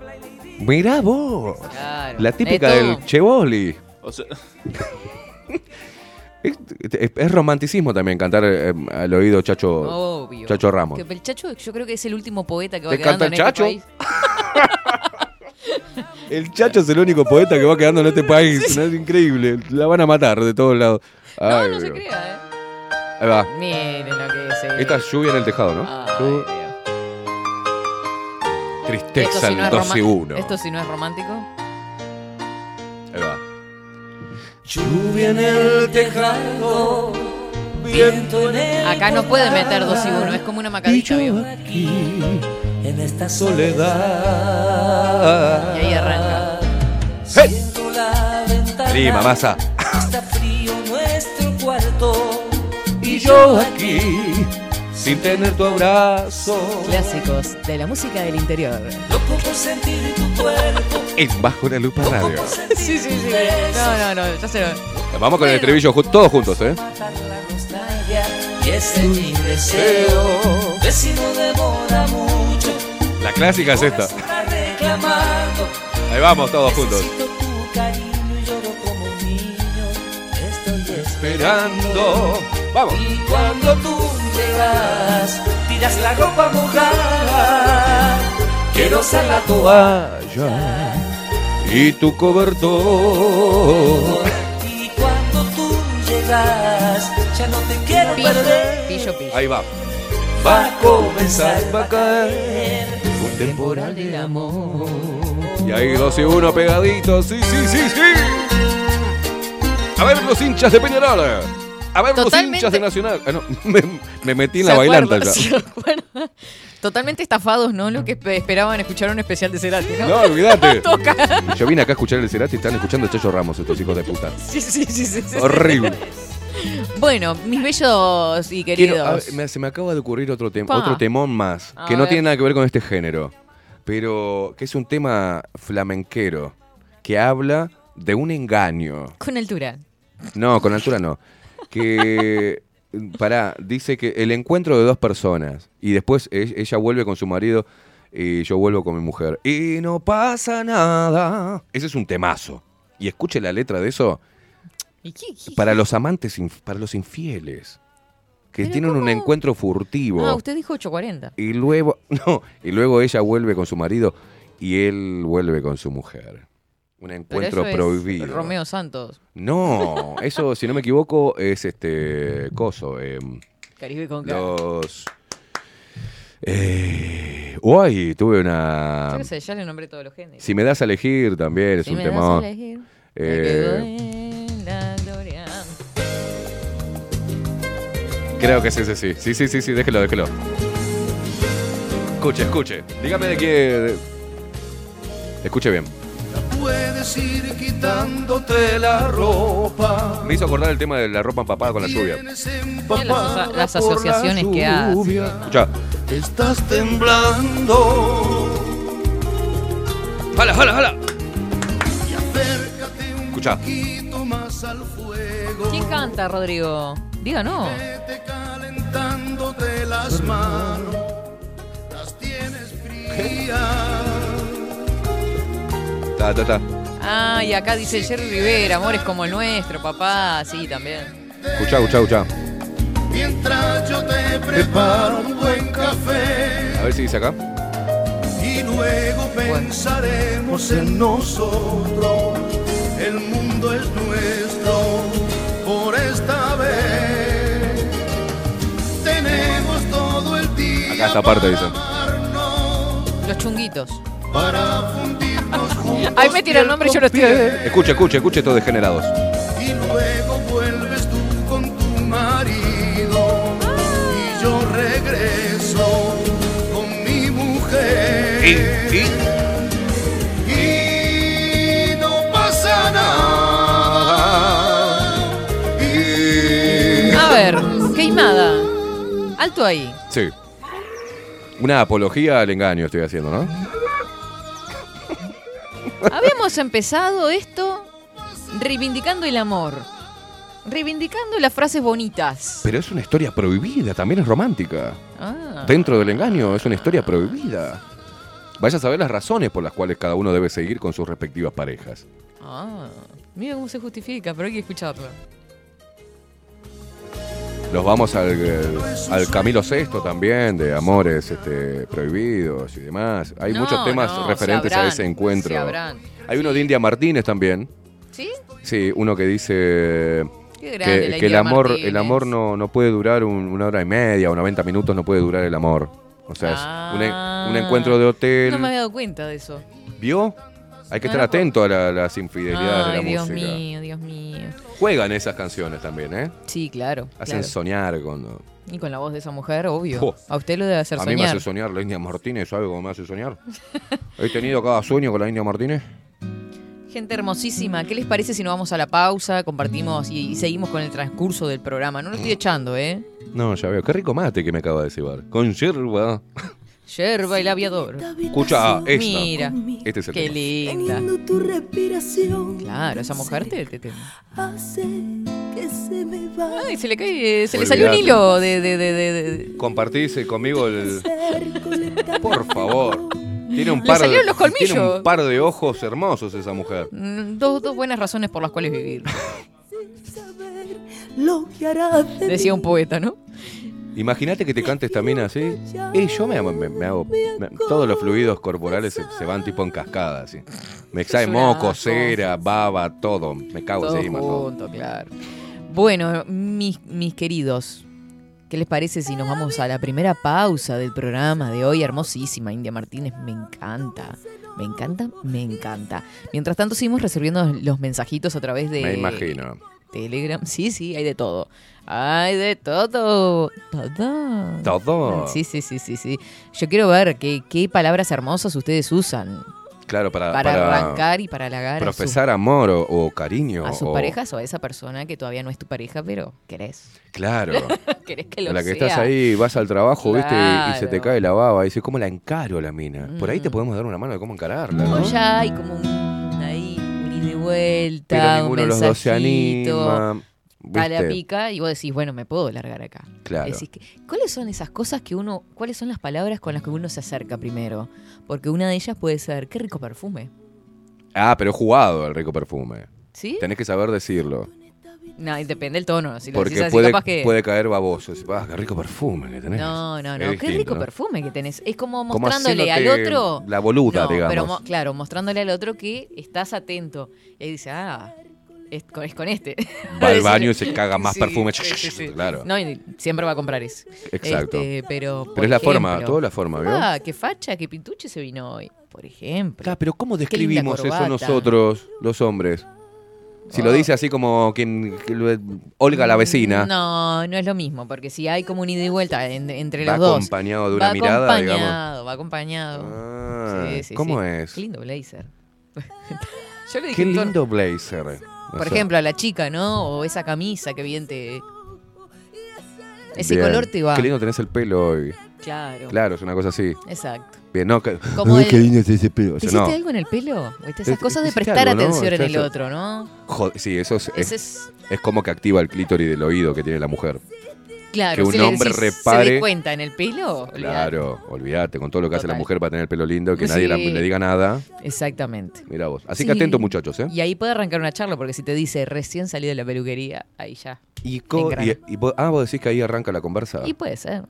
Mirá vos. Claro. La típica del. O sea, Es, es- es romanticismo también cantar eh, al oído Chacho, Obvio. Chacho Ramos. Que el Chacho yo creo que es el último poeta que va ¿Te quedando canta en el este Chacho? país. El Chacho es el único poeta que va quedando en este país. ¿no? Es increíble. La van a matar de todos lados. No, Ay, no se Dios. crea, Ahí va. ¿eh? Miren lo que es. eh. Esta es lluvia en el tejado, ¿no? Ay. Tristeza si no el es 12 roman- 1. Esto si no es romántico. Ahí va. Lluvia en el tejado, viento en el Acá no puede meter dos y uno, es como una macadita, ¿vio? aquí, en esta soledad. Y ahí arranca. Ventana, Prima, masa. está frío nuestro cuarto. Y yo aquí, sin tener tu abrazo. Clásicos de la música del interior. Loco por sentir tu cuerpo. En Bajo la Lupa Radio. Sí, sí, sí. No, no, no, ya se lo. Vamos con el estribillo ju- todos juntos, ¿eh? La nostalgia y ese es mi deseo. Que si no demora mucho, La clásica es esta. Ahí vamos, todos juntos. Esperando. Vamos. Y cuando tú tiras la ropa mojada. Quiero ser la toalla y tu cobertor. Y cuando tú llegas, ya no te quiero Pillo, perder. pillo, pillo. Ahí va. Va a comenzar, va a caer. Un temporal de amor. Y ahí dos y uno pegaditos. Sí, sí, sí, sí. A ver los hinchas de Peñarol. A ver los Totalmente. hinchas de Nacional. Ah, no, me, me metí en ¿Se la bailanta ya. Totalmente estafados, ¿no? Lo que espe- esperaban escuchar un especial de Cerati, ¿no? No, olvídate. Yo vine acá a escuchar el Cerati y están escuchando a Chacho Ramos, estos hijos de puta. Sí, sí, sí, sí, sí. Horrible. Bueno, mis bellos y queridos. a ver, me- se me acaba de ocurrir otro, tem- Pa. otro temón más, A que no tiene nada que ver con este género, pero que es un tema flamenquero, que habla de un engaño. Con altura. No, con altura no. Que, pará, dice que el encuentro de dos personas y después ella vuelve con su marido y yo vuelvo con mi mujer. Y no pasa nada. Ese es un temazo. Y escuche la letra de eso ¿Y qué, qué- para los amantes, para los infieles, que tienen un encuentro furtivo. Ah, usted dijo 840. Y luego, no, y luego ella vuelve con su marido y él vuelve con su mujer. Un Pero encuentro es prohibido. Romeo Santos. No, eso, si no me equivoco, es este coso. em, Caribe con los. Eh, uy, tuve una. Yo qué sé, ya le nombré todos los géneros. Si me das a elegir también es Si un me das a elegir, Eh, en la gloria. Creo que es ese, sí. Sí, sí, sí, sí, déjelo, déjelo. Escuche, escuche. Dígame de qué. Escuche bien. Puedes ir quitándote la ropa. Me hizo acordar el tema de la ropa empapada con la lluvia. Las, las asociaciones que hace. Escucha. Estás temblando. ¡Jala, jala, jala! Escuchá. poquito más al fuego. ¿Quién canta, Rodrigo? Diga no. Vete calentándote las manos, las tienes frías. Ta, ta, ta. Ah, y acá dice Jerry Rivera, amor es como el nuestro, papá. Sí, también. Escuchá, escuchá, escuchá. Mientras yo te preparo un buen café A ver si dice acá. y luego pensaremos en nosotros. El mundo es nuestro por esta vez. Tenemos todo el día Acá esta parte dice. Los chunguitos. para juntos. Ahí me tira el nombre y yo lo estoy. Escuche, escuche, escuche estos degenerados. y luego vuelves tú con tu marido y yo regreso con mi mujer Y, y- y no pasa nada y A ver, queimada. Alto ahí. Sí. Una apología al engaño estoy haciendo, ¿no? Habíamos empezado esto reivindicando el amor. Reivindicando las frases bonitas. Pero es una historia prohibida, también es romántica. Ah. Dentro del engaño es una historia prohibida. Vaya a saber las razones por las cuales cada uno debe seguir con sus respectivas parejas. Ah. Mira cómo se justifica, pero hay que escucharlo. Nos vamos al, al Camilo VI también, de amores este, prohibidos y demás. Hay No, muchos temas no, referentes a ese encuentro. Hay uno de India Martínez también. ¿Sí? Sí, uno que dice que, que el amor, Martínez. el amor no, no puede durar un- una hora y media o 90 minutos, no puede durar el amor. O sea, es un, en- un encuentro de hotel. No me había dado cuenta de eso. ¿Vio? Hay que No, estar atento a la- las infidelidades de la Dios música. mío, Dios mío. Juegan esas canciones también, ¿eh? Sí, claro. Hacen claro. soñar con... Y con la voz de esa mujer, obvio. A usted lo debe hacer A mí me soñar. hace soñar la India Martínez, ¿sabe cómo me hace soñar? He tenido cada sueño con la India Martínez. Gente hermosísima, ¿qué les parece si nos vamos a la pausa, compartimos y, y seguimos con el transcurso del programa? No lo estoy echando, ¿eh? No, ya veo. Qué rico mate que me acaba de cebar. Con yerba. Yerba el aviador. Escucha, esta. Mira, Este es el qué tema. linda. Tu respiración Claro, esa mujer te... te- te- hace que se me va Ay, se le cae, se le salió un hilo de... de, de, de- de- Compartís eh, conmigo el... Por favor. Tiene un par de, salieron los colmillos. Tiene un par de ojos hermosos esa mujer. Mm, Dos, dos buenas razones por las cuales vivir. saber lo que hará de Decía un poeta, ¿no? Imagínate que te cantes también así. Y yo me, me- me hago. me- todos los fluidos corporales se, se van tipo en cascada, así. Me extrae una moco, cosa. cera, baba, todo. Me cago Todo encima. todo. junto, claro. Bueno, mis, mis queridos, ¿qué les parece si nos vamos a la primera pausa del programa de hoy? Hermosísima, India Martínez, me encanta. Me encanta, me encanta. Mientras tanto, seguimos recibiendo los mensajitos a través de Me imagino. Telegram. Sí, sí, hay de todo. Hay de todo. Todo. Todo. Sí, sí, sí, sí, sí. Yo quiero ver qué, qué palabras hermosas ustedes usan Claro, para, para, para arrancar y para halagar a profesar amor o, o cariño. a sus o- parejas o a esa persona que todavía no es tu pareja, pero querés. Claro. querés que lo A la que sea. estás ahí, vas al trabajo, ¿viste? Y- se te Claro. cae la baba. Y dices, ¿cómo la encaro la mina? Por ahí te Mm. podemos dar una mano de cómo encararla, O ¿no? ya hay como un, ahí, un ida y vuelta, Pero un ninguno de los dos se anima. Dale a pica y vos decís, bueno, me puedo largar acá. Claro. Decís que- ¿Cuáles son esas cosas que uno, cuáles son las palabras con las que uno se acerca primero? Porque una de ellas puede ser, qué rico perfume. Ah, pero he jugado al rico perfume. ¿Sí? Tenés que saber decirlo. No, y depende del tono. Si lo Porque decís así, puede, capaz que... puede caer baboso. Decís, Ah, qué rico perfume que tenés. No, no, no. Qué distinto, rico ¿no? perfume que tenés. Es como Como mostrándole al otro. La boluda, No, digamos. Pero claro, mostrándole al otro que estás atento. Y ahí dice, ah, es con, es con este. Va al baño y se caga más Sí, perfume. sí, sí, sí. Claro. No, y siempre va a comprar ese. Exacto. Este, pero, pero es la forma, toda la forma, ¿vio? Ah, qué facha, qué pintuche se vino hoy. Por ejemplo. Claro, pero ¿cómo describimos eso nosotros, los hombres? Si lo Oh. dice así como quien Olga la vecina, No, no es lo mismo, porque si hay como un ida y vuelta en- entre va los dos. acompañado de una va mirada, digamos. acompañado, va acompañado. Ah, Sí, sí, ¿Cómo sí. es? Qué lindo blazer. Yo le dije Qué lindo blazer. O Por sea, ejemplo, a la chica, ¿no? O esa camisa que bien te. Ese bien. color te va. Qué lindo tenés el pelo hoy. Claro. Claro, es una cosa así. Exacto. Bien, no, que, Como el- qué lindo es ese pelo. O ¿Te sea, hiciste no. algo en el pelo? ¿Viste? Te- Esas cosas de hiciste prestar algo, ¿no? atención en el otro, ¿no? Joder, sí, eso es, es. es como que activa el clítoris del oído que tiene la mujer. Claro, que un si le hombre decís, ¿Se repare- dé cuenta en el pelo? Olvidate. Claro, olvídate, con todo lo que hace la mujer para tener el pelo lindo, que Sí. nadie la- le diga nada. Exactamente. Mira vos. Así Sí. que atentos, muchachos, ¿eh? Y ahí puede arrancar una charla, porque si te dice recién salido de la peluquería, ahí ya. Y, y- y vos- ah, vos decís que ahí arranca la conversa. Y puede ser.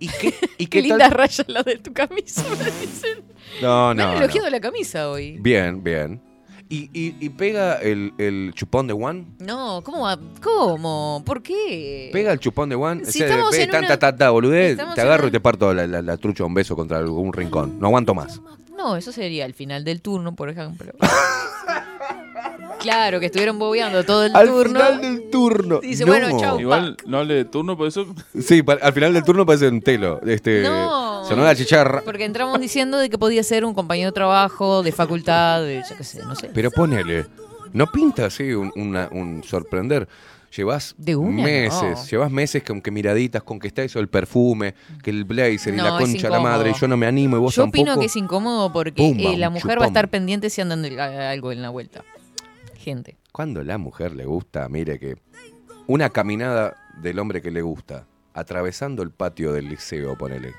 ¿Y qué, y Qué, qué linda tal? raya la de tu camisa, me dicen. No, Me han no. elogiado no. la camisa hoy. Bien, bien. ¿Y, y, y pega el, el chupón de One? No, ¿cómo va? ¿Cómo? ¿Por qué? Pega el chupón de One. Si Ese de- estamos en tanta, una- tanta boludez, estamos te agarro una- y te parto la, la- la trucha un beso contra algún rincón. No aguanto más. No, eso sería el final del turno, por ejemplo. claro, que estuvieron bobeando todo el turno. del turno. Dice, bueno, chau. Igual no hable de turno, por eso. Sí, al final del turno parece un telo. Este, No. Sonó la chicharra. Porque entramos diciendo de que podía ser un compañero de trabajo, de facultad, de yo qué sé, no sé. Pero ponele. No pinta así un, una- un sorprender. Llevas De una, meses, no. llevas meses con que miraditas, con que está eso, el perfume, que el blazer y No, la concha la madre, y yo no me animo y vos Yo tampoco. opino que es incómodo porque Pumba, eh, la mujer va a estar pendiente si andan algo en la vuelta. Gente. Cuando la mujer le gusta, mire que una caminada del hombre que le gusta, atravesando el patio del liceo, ponele.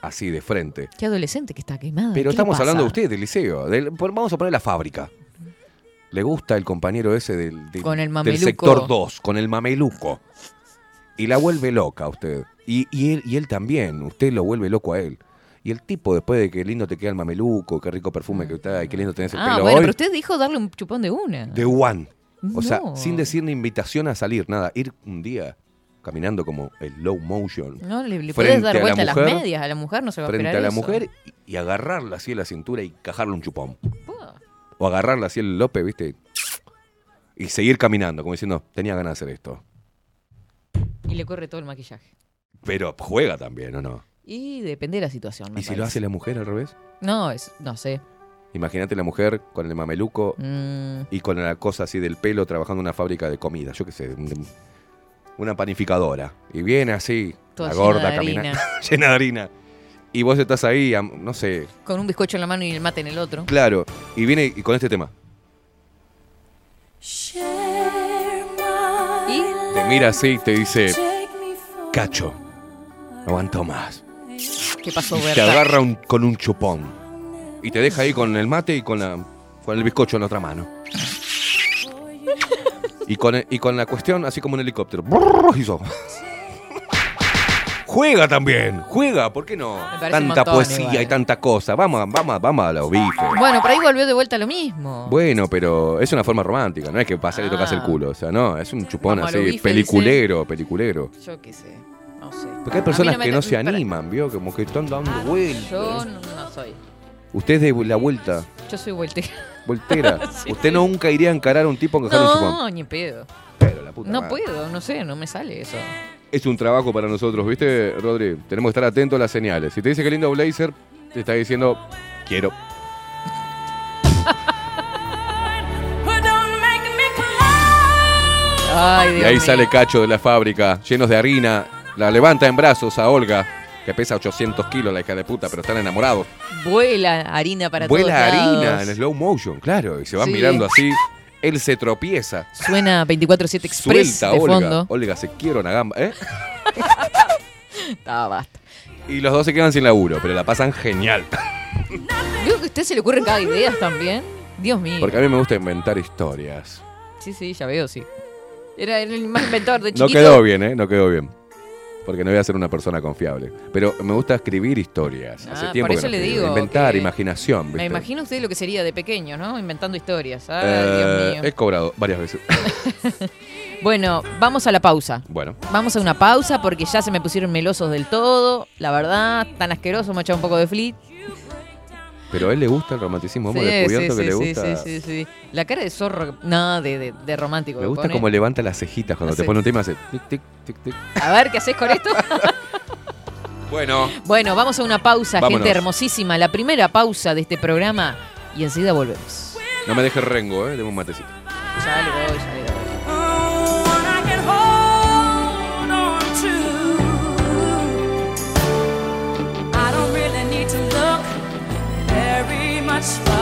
Así de frente. Qué adolescente que está quemada. Pero ¿qué le estamos hablando de usted, del liceo. del- vamos a poner la fábrica. Le gusta el compañero ese del, del- Con el del mameluco. sector 2, con el mameluco. Y la vuelve loca a usted. Y, y él, y él también, usted lo vuelve loco a él. Y el tipo, después de que lindo te queda el mameluco, qué rico perfume que está, y qué lindo tenés el Ah, pelo bueno, hoy, pero usted dijo darle un chupón de una. de one. O sea, sin decir ni invitación a salir, nada. Ir un día caminando como el low motion No, le, puedes dar a la vuelta a, las medias. A la mujer no se va a frente a la eso. mujer y, y agarrarla así en la cintura y cajarle un chupón. Pua. O agarrarla así el Lope, ¿viste? Y seguir caminando, como diciendo, tenía ganas de hacer esto. Y le corre todo el maquillaje. Pero juega también, ¿o no? Y depende de la situación. me ¿Y si lo hace la mujer al revés? No, es, no sé. Imagínate la mujer con el mameluco Mm, y con la cosa así del pelo trabajando en una fábrica de comida, yo qué sé, un- una panificadora. Y viene así, Toda la gorda caminando, llena de harina. Y vos estás ahí, no sé, con un bizcocho en la mano y el mate en el otro. claro, y viene y con este tema. Y Te mira así y te dice, cacho, no aguanto más. ¿Qué pasó, te agarra un- con un chupón. Y te deja ahí con el mate y con, la, con el bizcocho en la otra mano. Y con, y con la cuestión así como un helicóptero. Brrr, hizo. Juega también, juega, ¿por qué no? Me parece un Tanta montón poesía igual. y tanta cosa. Vamos, a- vamos, a- vamos a los bifes. Bueno, por ahí volvió de vuelta lo mismo. Bueno, pero es una forma romántica, no es que pasar y tocas el Ah. culo, o sea, no, es un chupón Vamos a así, bife, peliculero, peliculero. Yo qué sé. No sé. Porque hay personas que no se animan, ¿vio? Como que están dando vueltas. Yo no, no soy. Usted es de la vuelta, Yo soy voltera. voltera. Sí. Usted nunca iría a encarar a un tipo en cajar un chupón. No, ni pedo. Pero la puta No madre. puedo, no sé, no me sale eso. Es un trabajo para nosotros, ¿viste, Rodri? Tenemos que estar atentos a las señales. Si te dice que lindo blazer, te está diciendo, quiero. Ay, Y ahí mío. sale Cacho de la fábrica, llenos de harina. La levanta en brazos a Olga, que pesa 800 kilos la hija de puta, pero están enamorados. Vuela harina para Vuela todos harina lados. en slow motion, claro. Y se van Sí. mirando así. Él se tropieza. Suena 24-7 Express Suelta de Olga. fondo. Olga se quiere una gamba, ¿eh? Ah, basta. Y los dos se quedan sin laburo, pero la pasan genial. Veo que a usted se le ocurren cada idea también. Dios mío. Porque a mí me gusta inventar historias. Sí, sí, ya veo, sí. Era el más inventor de No chiquito. quedó bien, ¿eh? No quedó bien. Porque no voy a ser una persona confiable. Pero me gusta escribir historias. Hace Ah, tiempo por que eso no le escribo. digo Inventar, que- imaginación. ¿viste? Me imagino usted lo que sería de pequeño, ¿no? Inventando historias. Ay, Eh, Dios mío. He cobrado varias veces. Bueno, vamos a la pausa. bueno, Vamos a una pausa porque ya se me pusieron melosos del todo. La verdad, tan asqueroso, me ha echado un poco de flit. Pero a él le gusta el romanticismo. Hemos descubierto que le sí, gusta. sí, sí, sí. La cara de zorro, no, de, de, de romántico. Me gusta como levanta las cejitas cuando te pone un tema. Hace tic, tic, tic, tic. A ver, ¿qué haces con esto? Bueno, bueno, vamos a una pausa, Vámonos. gente hermosísima. La primera pausa de este programa y enseguida volvemos. no me dejes rengo, ¿eh? Deme un matecito. Ya le doy, ya le satisfied.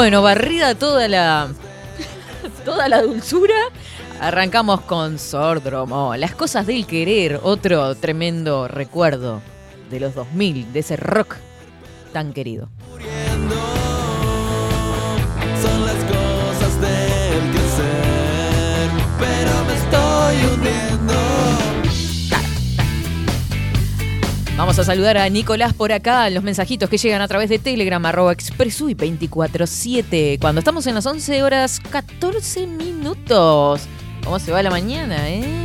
Bueno, barrida toda la. toda la dulzura. Arrancamos con Sordromo. Las cosas del querer, otro tremendo recuerdo de los 2000, de ese rock tan querido. Son las cosas del pero me estoy hundiendo. Vamos a saludar a Nicolás por acá, los mensajitos que llegan a través de Telegram, arroba expresui 247. Cuando estamos en las 11 horas 14 minutos. ¿Cómo se va la mañana, eh?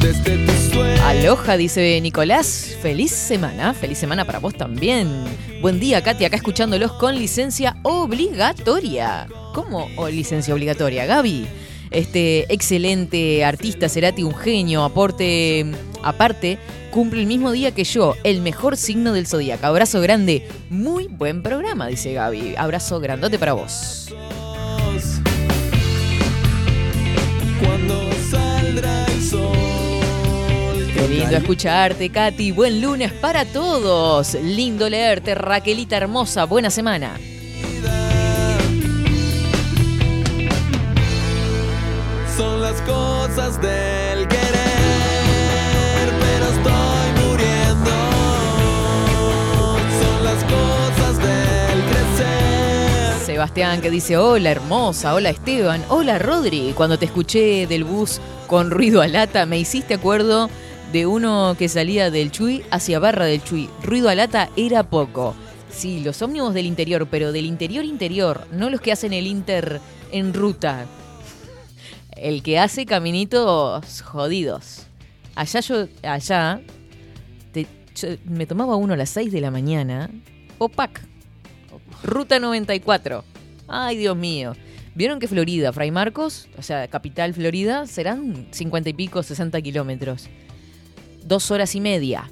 Desde. Aloha, dice Nicolás. Feliz semana. Feliz semana para vos también. Buen día, Katy, acá escuchándolos con licencia obligatoria. ¿Cómo licencia obligatoria, Gaby? Este excelente artista, Cerati, un genio, aporte, aparte, cumple el mismo día que yo, el mejor signo del zodíaco. Abrazo grande, muy buen programa, dice Gaby. Abrazo grandote para vos. Cuando saldrá el sol. Qué lindo escucharte, Katy. Buen lunes para todos. Lindo leerte, Raquelita hermosa. Buena semana. Son las cosas del querer, pero estoy muriendo. Son las cosas del crecer. Sebastián que dice, hola hermosa, hola Esteban, hola Rodri. Cuando te escuché del bus con ruido a lata, me hiciste acuerdo de uno que salía del Chuy hacia Barra del Chuy. Ruido a lata era poco. Sí, los ómnibus del interior, pero del interior interior, no los que hacen el inter en ruta. El que hace caminitos jodidos. Allá yo, allá, me tomaba uno a las 6 de la mañana. Opac. Ruta 94. Ay, Dios mío. ¿Vieron que Florida, Fray Marcos, o sea, capital Florida, serán 50 y pico, 60 kilómetros? Dos horas y media.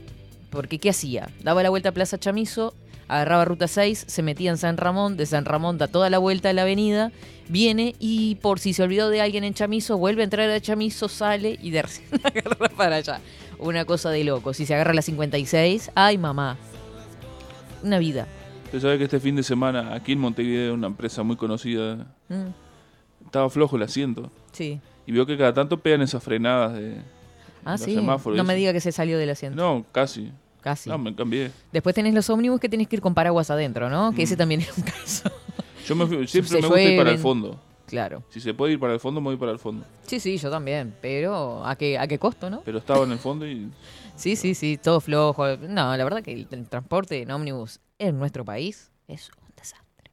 Porque, ¿qué hacía? Daba la vuelta a Plaza Chamizo, agarraba Ruta 6, se metía en San Ramón, de San Ramón da toda la vuelta a la avenida, viene y por si se olvidó de alguien en Chamizo, vuelve a entrar a Chamizo, sale y de recién agarra para allá. Una cosa de loco. Si se agarra la 56, ay mamá. Una vida. Usted sabe que este fin de semana aquí en Montevideo, una empresa muy conocida, Mm, estaba flojo el asiento. sí. Y veo que cada tanto pegan esas frenadas de Ah, los sí. semáforos. No me diga que se salió del asiento. No, casi. Casi. No, me cambié. Después tenés los ómnibus que tenés que ir con paraguas adentro, ¿no? Que ese también es un caso. Yo me siempre Se me gusta ir para el fondo. Claro. Si se puede ir para el fondo, me voy para el fondo. Sí, sí, yo también. Pero ¿a qué, a qué costo, no? Pero estaba en el fondo y Sí, sí, sí, todo flojo. No, la verdad que el, el transporte en ómnibus en nuestro país es un desastre.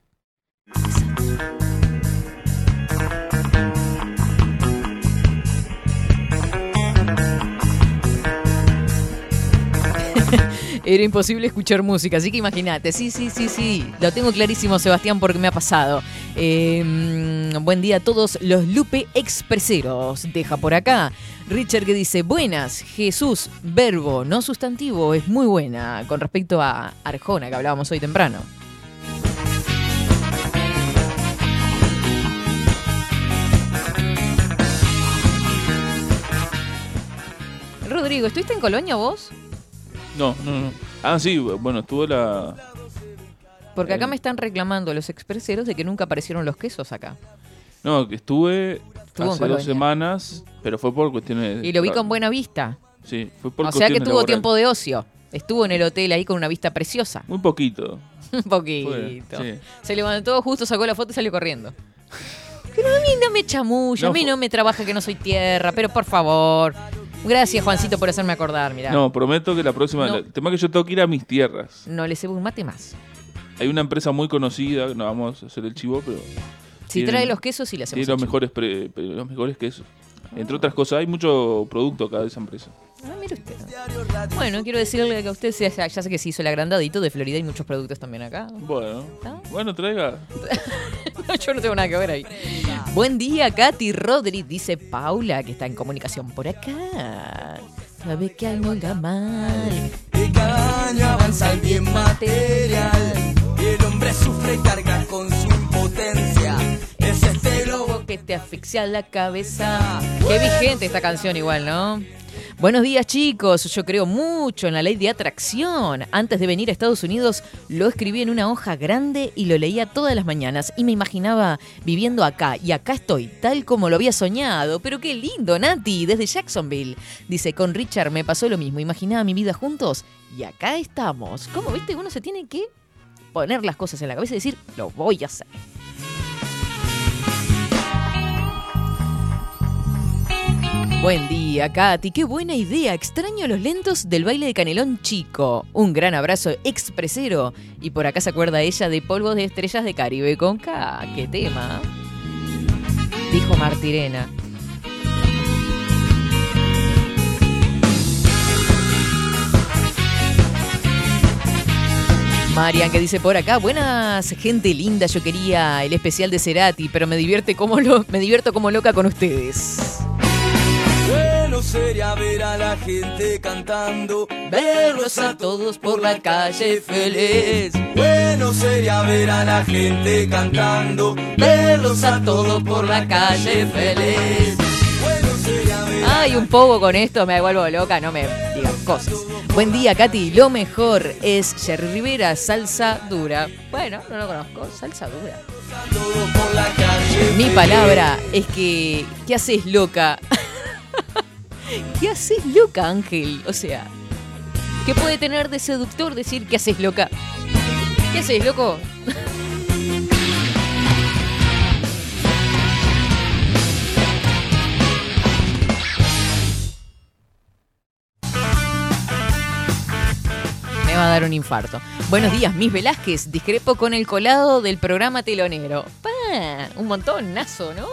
Era imposible escuchar música, así que imagínate. Sí, sí, sí, sí. Lo tengo clarísimo, Sebastián, porque me ha pasado. Mm, buen día a todos los Lupe Expreseros. Deja por acá. Richard que dice, buenas, Jesús, verbo, no sustantivo, es muy buena. Con respecto a Arjona, que hablábamos hoy temprano. Rodrigo, ¿estuviste en Colonia vos? No, no, no. Ah, sí, bueno, estuvo la. Porque acá me están reclamando los expreseros de que nunca aparecieron los quesos acá. No, que estuve Estuvo en hace Colonia. dos semanas, pero fue por cuestiones. Y lo vi con buena vista. Sí, fue por O sea que cuestiones tuvo laborales. tiempo de ocio. Estuvo en el hotel ahí con una vista preciosa. Muy poquito. Un poquito. Sí. Se levantó justo, sacó la foto y salió corriendo. Pero a mí no me chamulla, a No, mí fu- no me trabaja que no soy tierra, pero por favor. Gracias, Juancito, por hacerme acordar, mirá. No, prometo que la próxima. No. El tema es que yo tengo que ir a mis tierras. No le cebo un mate más. Hay una empresa muy conocida, no vamos a hacer el chivo, pero. Si tienen- trae los quesos y le hacemos Tiene los mejores, pre- los mejores quesos. Entre otras cosas, hay mucho producto acá de esa empresa. Ah, mire usted. Bueno, quiero decirle que a usted, se- ya sé que se hizo el agrandadito de Florida, hay muchos productos también acá. Bueno, ¿Ah? bueno, traiga. No, yo no tengo nada que ver ahí. Buen día, Katy Rodri, dice Paula, que está en comunicación por acá. Sabe que algo anda mal. Y cada año avanza el bien material. Y el hombre sufre y carga con su impotencia. Es este lobo Lobo que te asfixia la cabeza. Qué vigente esta canción igual, ¿no? Buenos días chicos, yo creo mucho en la ley de atracción. Antes de venir a Estados Unidos lo escribí en una hoja grande y lo leía todas las mañanas y me imaginaba viviendo acá y acá estoy, tal como lo había soñado. Pero qué lindo, Nati, desde Jacksonville. Dice, con Richard me pasó lo mismo, imaginaba mi vida juntos y acá estamos. ¿Cómo viste? Uno se tiene que poner las cosas en la cabeza y decir, lo voy a hacer. Buen día, Katy. Qué buena idea. Extraño los lentos del baile de Canelón Chico. Un gran abrazo expresero. Y por acá se acuerda ella de Polvos de Estrellas de Caribe con K. ¿Qué tema? Dijo Martirena. Marian que dice por acá, buenas gente linda, yo quería el especial de Cerati, pero me divierte como lo, me divierto como loca con ustedes. Sería ver a la gente cantando, verlos a todos por la calle feliz. Bueno sería ver a la gente cantando, verlos a todos por la calle feliz. Bueno sería ver Ay, un poco con esto me vuelvo loca, no me digan cosas. Buen día, Katy. Lo mejor es Jerry Rivera, salsa dura. Bueno, no lo conozco, salsa dura. Mi palabra es que, ¿qué haces loca? ¿Qué haces loca, Ángel? O sea, ¿qué puede tener de seductor decir que haces loca? ¿Qué haces, loco? Me va a dar un infarto. Buenos días, Miss Velázquez. Discrepo con el colado del programa telonero. Pa, un montonazo, ¿no?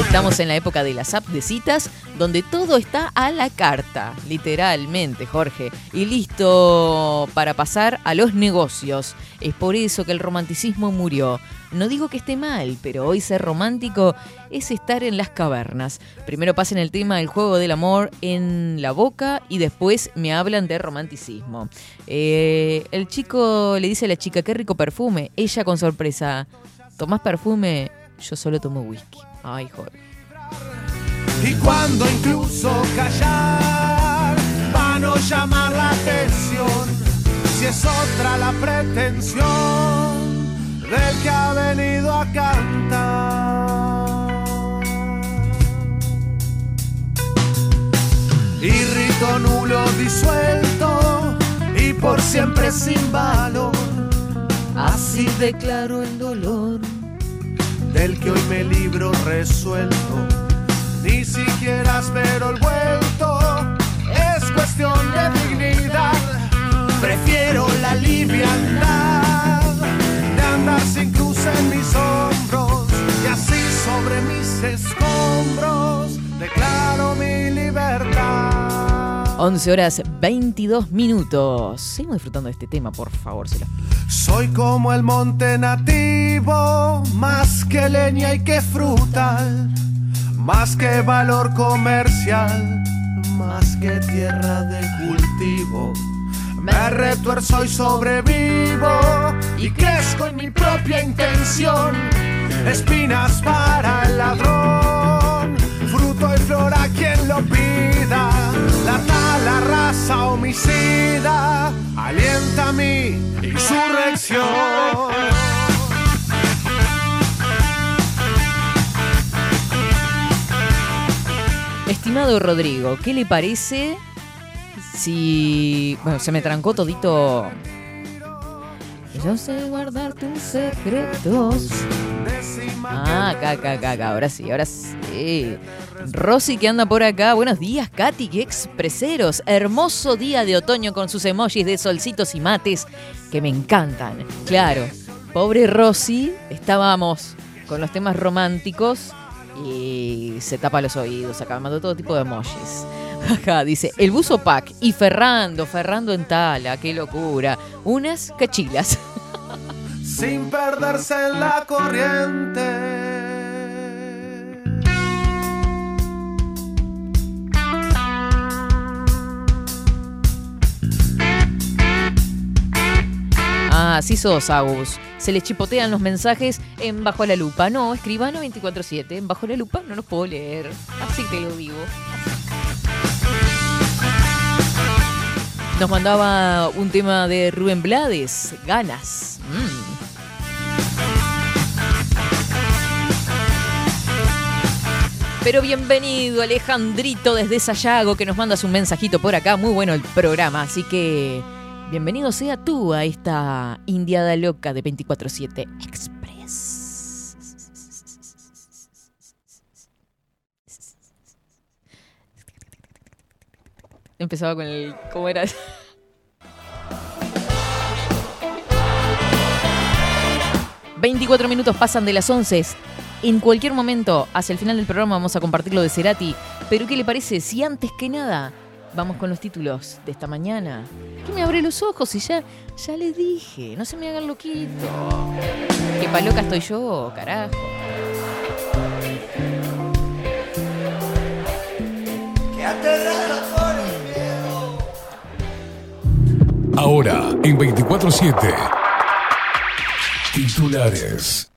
Estamos en la época de las app de citas, donde todo está a la carta, literalmente, Jorge, y listo para pasar a los negocios. Es por eso que el romanticismo murió. No digo que esté mal, pero hoy ser romántico es estar en las cavernas. Primero pasen el tema del juego del amor en la boca y después me hablan de romanticismo. Eh, el chico le dice a la chica, qué rico perfume. Ella con sorpresa, ¿tomás perfume? Yo solo tomo whisky. Ay, Jorge. Y cuando incluso callar para no llamar la atención, si es otra la pretensión del que ha venido a cantar. Y rito nulo disuelto y por siempre sin valor, así declaro el dolor del que hoy me libro resuelto. Ni siquiera espero el vuelto, es cuestión de dignidad. Prefiero la liviandad de andar sin cruz en mis hombros y así sobre mis escombros declaro mi libertad. 11 horas 22 minutos. Seguimos disfrutando de este tema, por favor. Se Soy como el monte nativo, más que leña y que frutal, más que valor comercial, más que tierra de cultivo. Me retuerzo y sobrevivo y crezco en mi propia intención. Espinas para el ladrón, fruto y flor a quien lo pida. La tala raza homicida alienta mi insurrección. Estimado Rodrigo, ¿qué le parece si... Bueno, se me trancó todito... Yo sé guardar tus secretos. Ah, acá, acá, acá, ahora sí, ahora sí. Rosy que anda por acá. Buenos días, Katy, qué expreseros. Hermoso día de otoño con sus emojis de solcitos y mates que me encantan. Claro, pobre Rosy, estábamos con los temas románticos y se tapa los oídos, acá mandó todo tipo de emojis. Acá dice, el buzo pack y Ferrando, Ferrando en tala, qué locura. Unas cachilas. sin perderse en la corriente. Ah, así sos, Agus. Se le chipotean los mensajes en Bajo la Lupa. No, escribano 24-7. En Bajo la Lupa no los puedo leer. Así te lo digo. Nos mandaba un tema de Rubén Blades. Ganas. Mm. Pero bienvenido Alejandrito desde Sayago que nos mandas un mensajito por acá. Muy bueno el programa, así que bienvenido sea tú a esta Indiada Loca de 24-7 Express. Empezaba con el... ¿Cómo era? ...24 minutos pasan de las 11... En cualquier momento, hacia el final del programa, vamos a compartir lo de Cerati. Pero ¿qué le parece si antes que nada vamos con los títulos de esta mañana? Que me abre los ojos y ya, ya les dije, no se me hagan loquito. Que pa' loca estoy yo, carajo. Que Ahora, en 24-7. Titulares.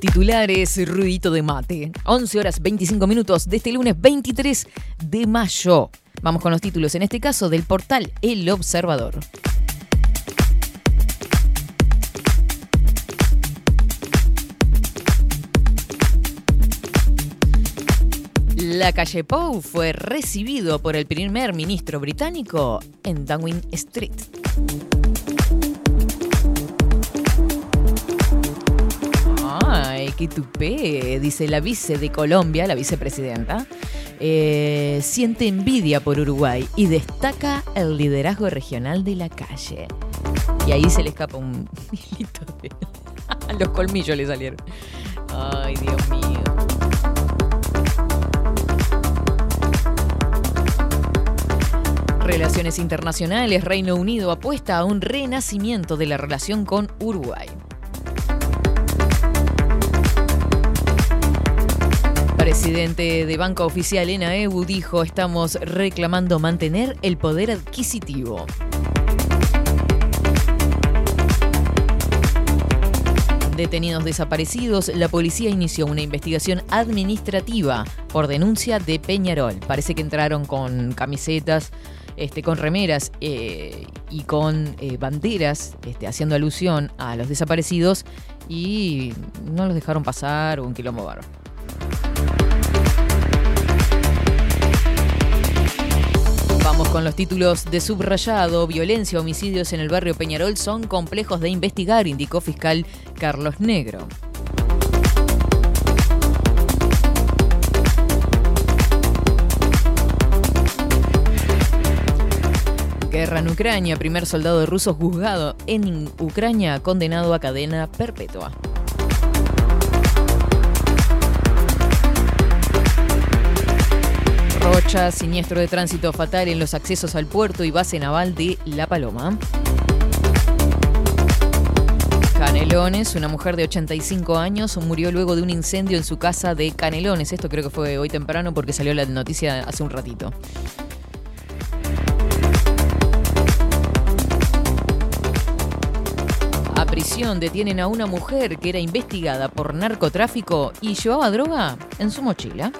Titulares, ruidito de mate. 11 horas 25 minutos de este lunes 23 de mayo. Vamos con los títulos, en este caso del portal El Observador. La calle Pou fue recibido por el primer ministro británico en Downing Street. Ay, qué tupé, dice la vice de Colombia, la vicepresidenta. Eh, siente envidia por Uruguay y destaca el liderazgo regional de la calle. Y ahí se le escapa un hilito de... Los colmillos le salieron. Ay, Dios mío. Relaciones internacionales, Reino Unido apuesta a un renacimiento de la relación con Uruguay. Presidente de Banca Oficial en AEU dijo, estamos reclamando mantener el poder adquisitivo. Detenidos desaparecidos, la policía inició una investigación administrativa por denuncia de Peñarol. Parece que entraron con camisetas, este, con remeras eh, y con eh, banderas, este, haciendo alusión a los desaparecidos y no los dejaron pasar un quilombo bárbaro. Vamos Con los títulos de subrayado, violencia, homicidios en el barrio Peñarol son complejos de investigar, indicó fiscal Carlos Negro. Guerra en Ucrania, primer soldado ruso juzgado en Ucrania condenado a cadena perpetua. Rocha, siniestro de tránsito fatal en los accesos al puerto y base naval de La Paloma. Canelones, una mujer de 85 años murió luego de un incendio en su casa de Canelones. Esto creo que fue hoy temprano porque salió la noticia hace un ratito. Detienen a una mujer que era investigada por narcotráfico y llevaba droga en su mochila.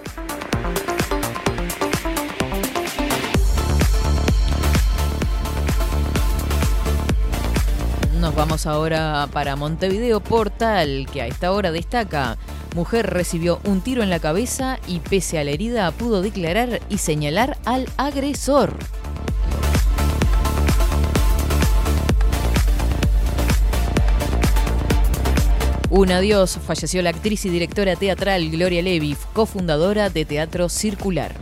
Nos vamos ahora para Montevideo Portal, que a esta hora destaca. Mujer recibió un tiro en la cabeza y pese a la herida pudo declarar y señalar al agresor. Un adiós, falleció la actriz y directora teatral Gloria Levi, cofundadora de Teatro Circular.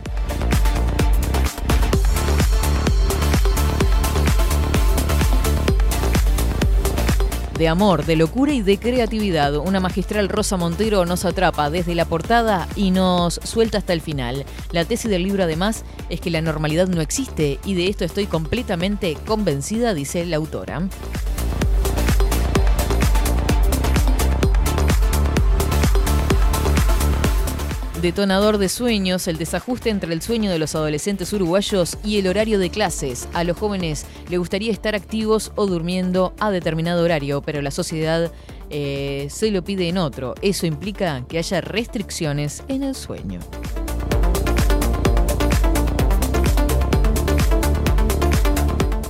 De amor, de locura y de creatividad, una magistral Rosa Montero nos atrapa desde la portada y nos suelta hasta el final. La tesis del libro además es que la normalidad no existe y de esto estoy completamente convencida, dice la autora. Detonador de sueños, el desajuste entre el sueño de los adolescentes uruguayos y el horario de clases. A los jóvenes le gustaría estar activos o durmiendo a determinado horario, pero la sociedad eh, se lo pide en otro. Eso implica que haya restricciones en el sueño.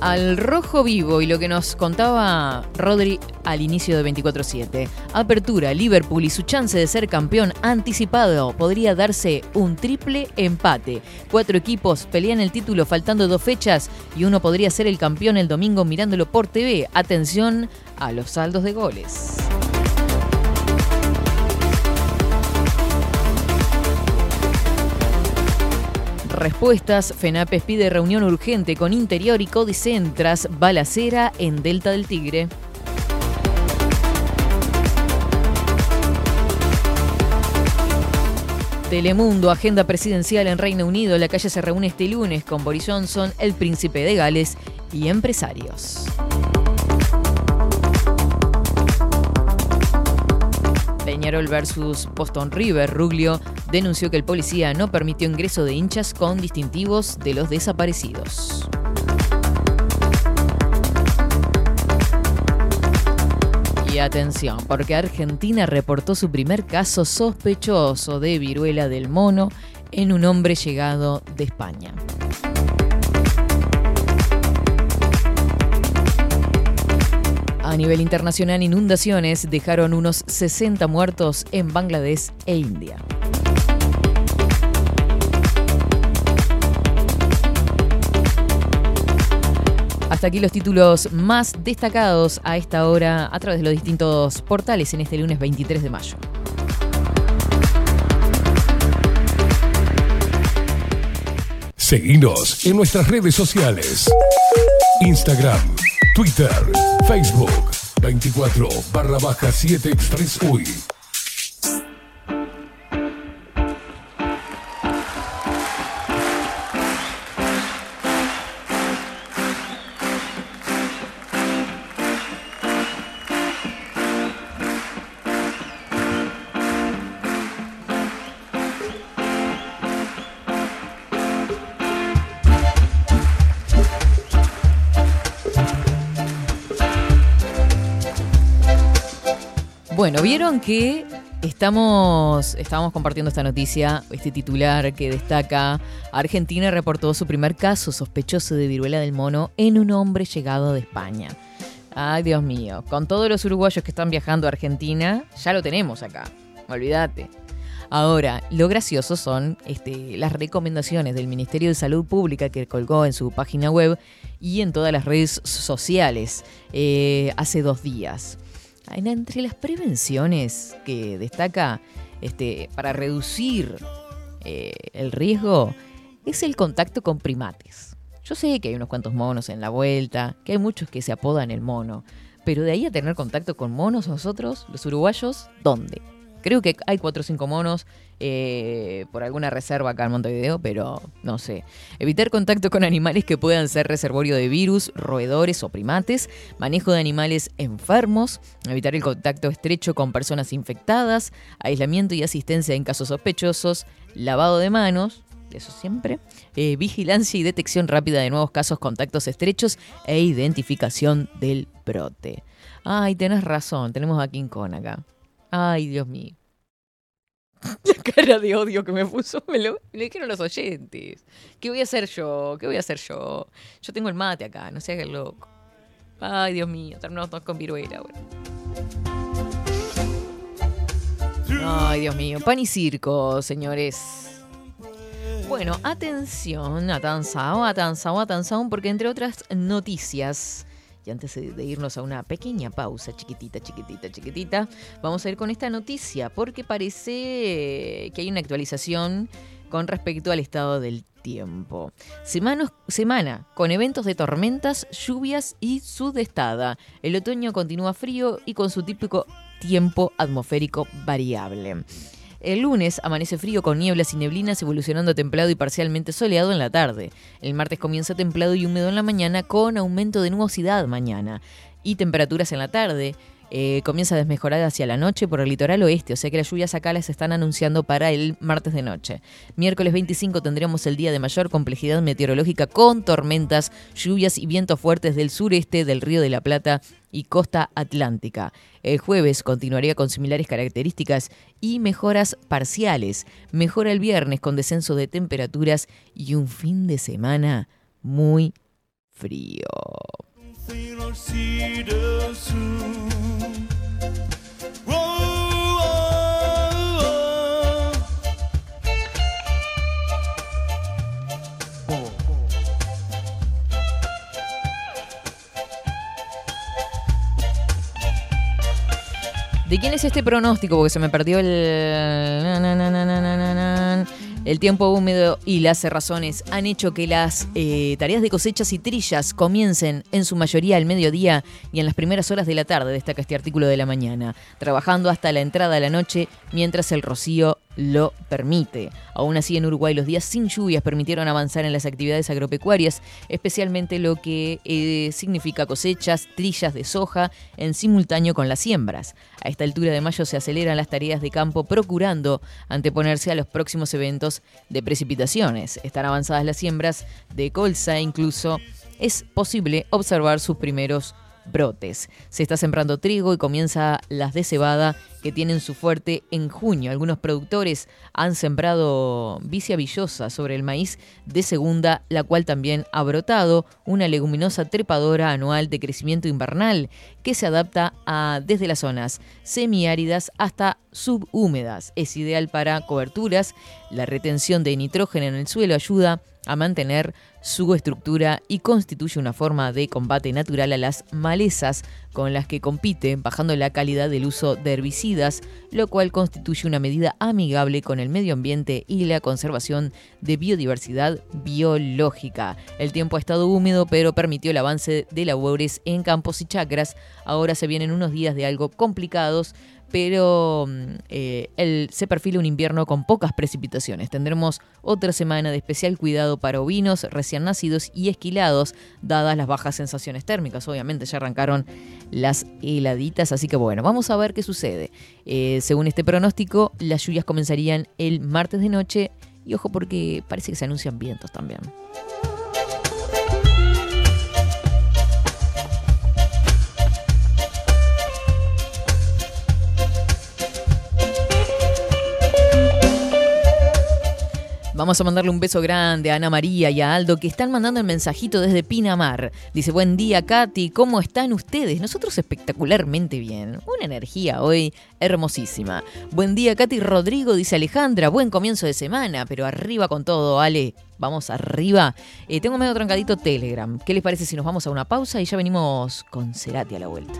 Al rojo vivo y lo que nos contaba Rodri al inicio de 24-7. Apertura, Liverpool y su chance de ser campeón anticipado podría darse un triple empate. Cuatro equipos pelean el título faltando dos fechas y uno podría ser el campeón el domingo mirándolo por TV. Atención a los saldos de goles. Respuestas, FENAPES pide reunión urgente con Interior y Codicen tras balacera en Delta del Tigre. Telemundo, agenda presidencial en Reino Unido. La calle se reúne este lunes con Boris Johnson, el príncipe de Gales y empresarios. Peñarol versus Boston River, Ruglio denunció que el policía no permitió ingreso de hinchas con distintivos de los desaparecidos. Y atención, porque Argentina reportó su primer caso sospechoso de viruela del mono en un hombre llegado de España. A nivel internacional, inundaciones dejaron unos 60 muertos en Bangladesh e India. Hasta aquí los títulos más destacados a esta hora a través de los distintos portales en este lunes 23 de mayo. Seguinos en nuestras redes sociales. Instagram, Twitter, Facebook, 24 barra baja 7 Express UI. Vieron que estamos, estamos compartiendo esta noticia, este titular que destaca, Argentina reportó su primer caso sospechoso de viruela del mono en un hombre llegado de España. Ay, Dios mío, con todos los uruguayos que están viajando a Argentina, ya lo tenemos acá, olvídate. Ahora, lo gracioso son este, las recomendaciones del Ministerio de Salud Pública que colgó en su página web y en todas las redes sociales eh, hace dos días. En- Entre las prevenciones que destaca este, para reducir eh, el riesgo es el contacto con primates. Yo sé que hay unos cuantos monos en la vuelta, que hay muchos que se apodan el mono, pero de ahí a tener contacto con monos nosotros, los uruguayos, ¿dónde? Creo que hay cuatro o cinco monos eh, por alguna reserva acá en Montevideo, pero no sé. Evitar contacto con animales que puedan ser reservorio de virus, roedores o primates. Manejo de animales enfermos. Evitar el contacto estrecho con personas infectadas. Aislamiento y asistencia en casos sospechosos. Lavado de manos. Eso siempre. eh, vigilancia y detección rápida de nuevos casos, contactos estrechos e identificación del brote. Ay, tenés razón. Tenemos a King Kong acá. Ay, Dios mío. La cara de odio que me puso, me lo, dijeron los oyentes. ¿Qué voy a hacer yo? ¿Qué voy a hacer yo? Yo tengo el mate acá, no se haga el loco. Ay, Dios mío, terminamos con viruela ahora. Ay, Dios mío, pan y circo, señores. Bueno, atención, atanzao, atanzao, atanzao, porque entre otras noticias, y antes de irnos a una pequeña pausa, chiquitita, chiquitita, chiquitita, vamos a ir con esta noticia, porque parece que hay una actualización con respecto al estado del tiempo. Semanos- semana con eventos de tormentas, lluvias y sudestada. El otoño continúa frío y con su típico tiempo atmosférico variable. El lunes amanece frío con nieblas y neblinas evolucionando templado y parcialmente soleado en la tarde. El martes comienza templado y húmedo en la mañana con aumento de nubosidad mañana. Y temperaturas en la tarde. eh, comienza a desmejorar hacia la noche por el litoral oeste, o sea que las lluvias acá las están anunciando para el martes de noche. Miércoles 25 tendremos el día de mayor complejidad meteorológica con tormentas, lluvias y vientos fuertes del sureste del Río de la Plata y costa atlántica. El jueves continuaría con similares características y mejoras parciales. Mejora el viernes con descenso de temperaturas y un fin de semana muy frío. ¿De quién es este pronóstico? Porque se me perdió el... El tiempo húmedo y las cerrazones han hecho que las eh, tareas de cosechas y trillas comiencen en su mayoría al mediodía y en las primeras horas de la tarde, destaca este artículo de la mañana, trabajando hasta la entrada de la noche mientras el rocío lo permite. Aún así, en Uruguay los días sin lluvias permitieron avanzar en las actividades agropecuarias, especialmente lo que eh, significa cosechas, trillas de soja en simultáneo con las siembras. A esta altura de mayo se aceleran las tareas de campo procurando anteponerse a los próximos eventos de precipitaciones. Están avanzadas las siembras de colza incluso es posible observar sus primeros brotes. Se está sembrando trigo y comienza las de cebada que tienen su fuerte en junio. Algunos productores han sembrado vicia villosa sobre el maíz de segunda, la cual también ha brotado, una leguminosa trepadora anual de crecimiento invernal que se adapta a desde las zonas semiáridas hasta subhúmedas. Es ideal para coberturas. La retención de nitrógeno en el suelo ayuda a mantener su estructura y constituye una forma de combate natural a las malezas con las que compite, bajando la calidad del uso de herbicidas, lo cual constituye una medida amigable con el medio ambiente y la conservación de biodiversidad biológica. El tiempo ha estado húmedo, pero permitió el avance de labores en campos y chacras. Ahora se vienen unos días de algo complicados, pero mm, eh, el- se perfila un invierno con pocas precipitaciones. Tendremos otra semana de especial cuidado para ovinos recién nacidos y esquilados, dadas las bajas sensaciones térmicas. Obviamente ya arrancaron las heladitas, así que bueno, vamos a ver qué sucede. Eh, según este pronóstico, las lluvias comenzarían el martes de noche y ojo porque parece que se anuncian vientos también. Vamos a mandarle un beso grande a Ana María y a Aldo que están mandando el mensajito desde Pinamar. Dice, buen día Katy, ¿cómo están ustedes? Nosotros espectacularmente bien. Una energía hoy hermosísima. Buen día Katy Rodrigo, dice Alejandra, buen comienzo de semana, pero arriba con todo, Ale. Vamos arriba. Eh, tengo medio trancadito Telegram. ¿Qué les parece si nos vamos a una pausa y ya venimos con Cerati a la vuelta?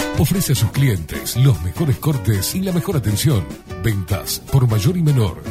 Ofrece a sus clientes los mejores cortes y la mejor atención. Ventas por mayor y menor.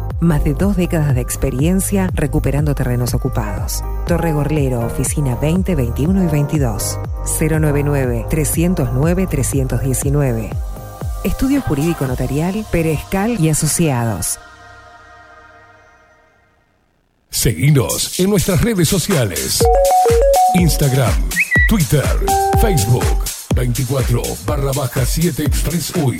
Más de dos décadas de experiencia recuperando terrenos ocupados. Torre Gorlero, oficina 20, 21 y 22. 099-309-319. Estudio Jurídico Notarial, Perezcal y Asociados. Seguinos en nuestras redes sociales. Instagram, Twitter, Facebook, 24 barra baja 7 Express UI.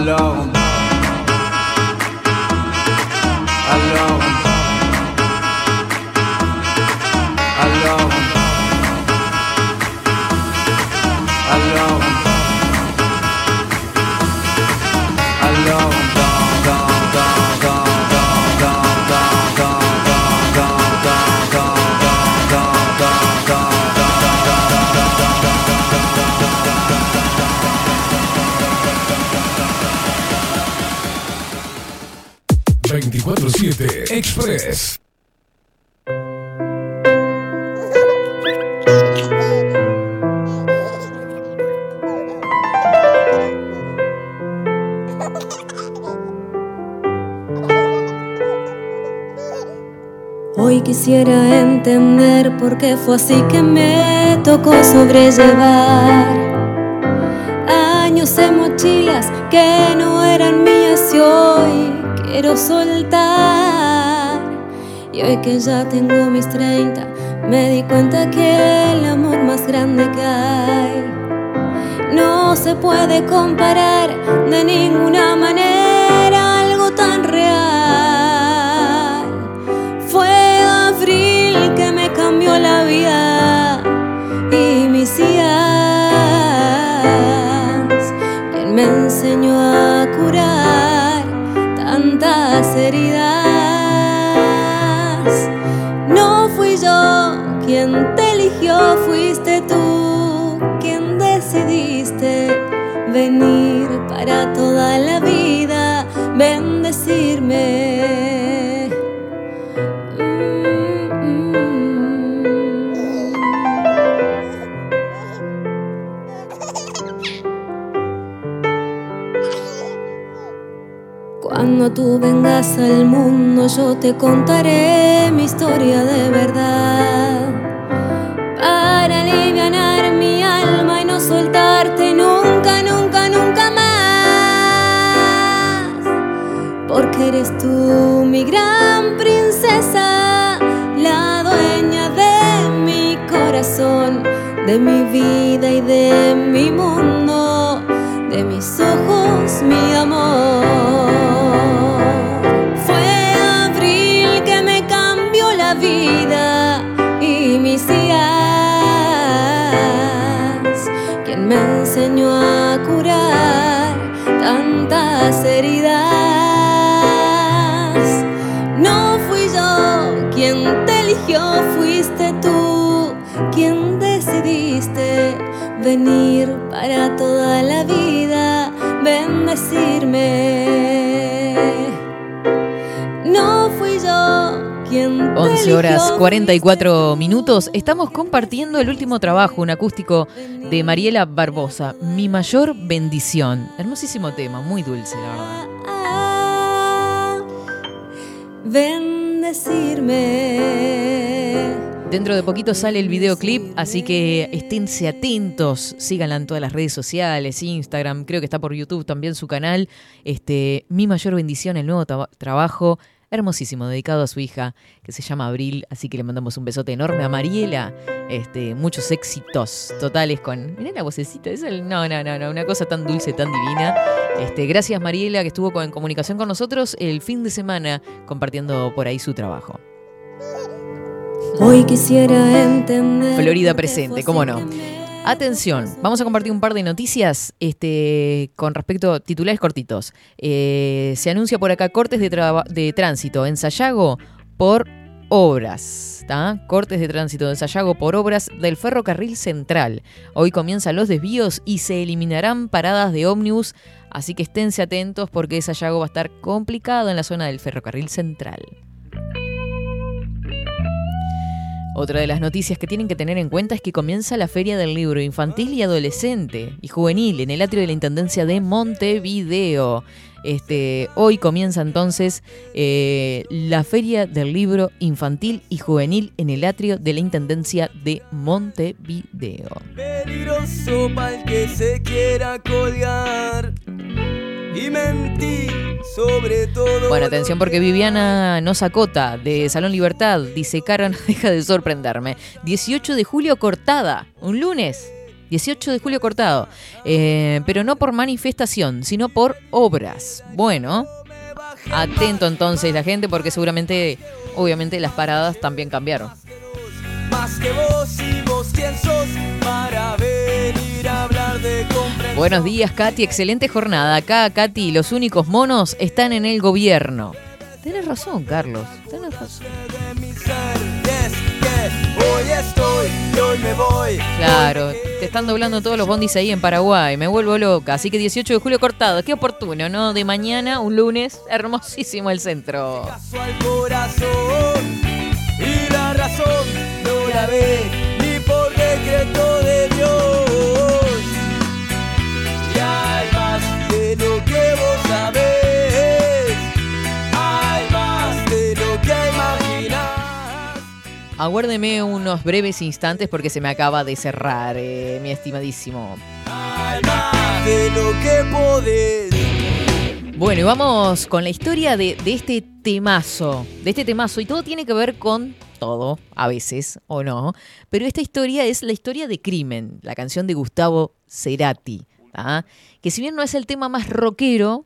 Alone, ...24-7 Express. Hoy quisiera entender por qué fue así que me tocó sobrellevar años en mochilas que no eran mías y hoy quiero soltar. Hoy que ya tengo mis 30, me di cuenta que el amor más grande que hay no se puede comparar de ninguna manera venir para toda la vida, bendecirme. Cuando tú vengas al mundo yo te contaré mi historia de verdad eres tú mi gran princesa La dueña de mi corazón De mi vida y de mi mundo De mis ojos mi amor venir para toda la vida, bendecirme. No fui yo quien te 11 horas eligió, 44 minutos. Estamos compartiendo el último trabajo, un acústico de Mariela Barbosa. Mi mayor bendición. Hermosísimo tema, muy dulce, la verdad. bendecirme. Dentro de poquito sale el videoclip, así que esténse atentos, síganla en todas las redes sociales, Instagram, creo que está por YouTube también su canal. Este, mi mayor bendición, el nuevo tra- trabajo, hermosísimo, dedicado a su hija, que se llama Abril, así que le mandamos un besote enorme a Mariela. Este, muchos éxitos totales con. Mirá la vocecita, es el. No, no, no, no, una cosa tan dulce, tan divina. Este, gracias Mariela que estuvo en comunicación con nosotros el fin de semana compartiendo por ahí su trabajo. Hoy quisiera entender. Florida presente, cómo no. Atención, vamos a compartir un par de noticias este, con respecto a titulares cortitos. Eh, se anuncia por acá cortes de tránsito en Sayago por obras. ¿tá? Cortes de tránsito en Sayago por obras del ferrocarril central. Hoy comienzan los desvíos y se eliminarán paradas de ómnibus, así que esténse atentos porque Sayago va a estar complicado en la zona del ferrocarril central. Otra de las noticias que tienen que tener en cuenta es que comienza la Feria del Libro Infantil y Adolescente y Juvenil en el atrio de la Intendencia de Montevideo. Este, hoy comienza entonces eh, la Feria del Libro Infantil y Juvenil en el atrio de la Intendencia de Montevideo. Peligroso para el que se quiera colgar y mentir sobre todo. Bueno, atención porque Viviana nos acota de Salón Libertad. Dice, Cara, no deja de sorprenderme. 18 de julio cortada, un lunes. 18 de julio cortado. Eh, pero no por manifestación, sino por obras. Bueno, atento entonces la gente porque seguramente, obviamente las paradas también cambiaron. Más que vos y vos quién sos Buenos días, Katy. Excelente jornada. Acá, Katy, los únicos monos están en el gobierno. Tienes razón, Carlos. Tenés razón. Claro, te están doblando todos los bondis ahí en Paraguay. Me vuelvo loca. Así que 18 de julio cortado. Qué oportuno, ¿no? De mañana, un lunes, hermosísimo el centro. Y la razón no la ve Aguárdeme unos breves instantes porque se me acaba de cerrar, eh, mi estimadísimo. De lo que podés. Bueno, y vamos con la historia de, de este temazo, de este temazo, y todo tiene que ver con todo, a veces, o no, pero esta historia es la historia de Crimen, la canción de Gustavo Cerati, ¿ah? que si bien no es el tema más rockero,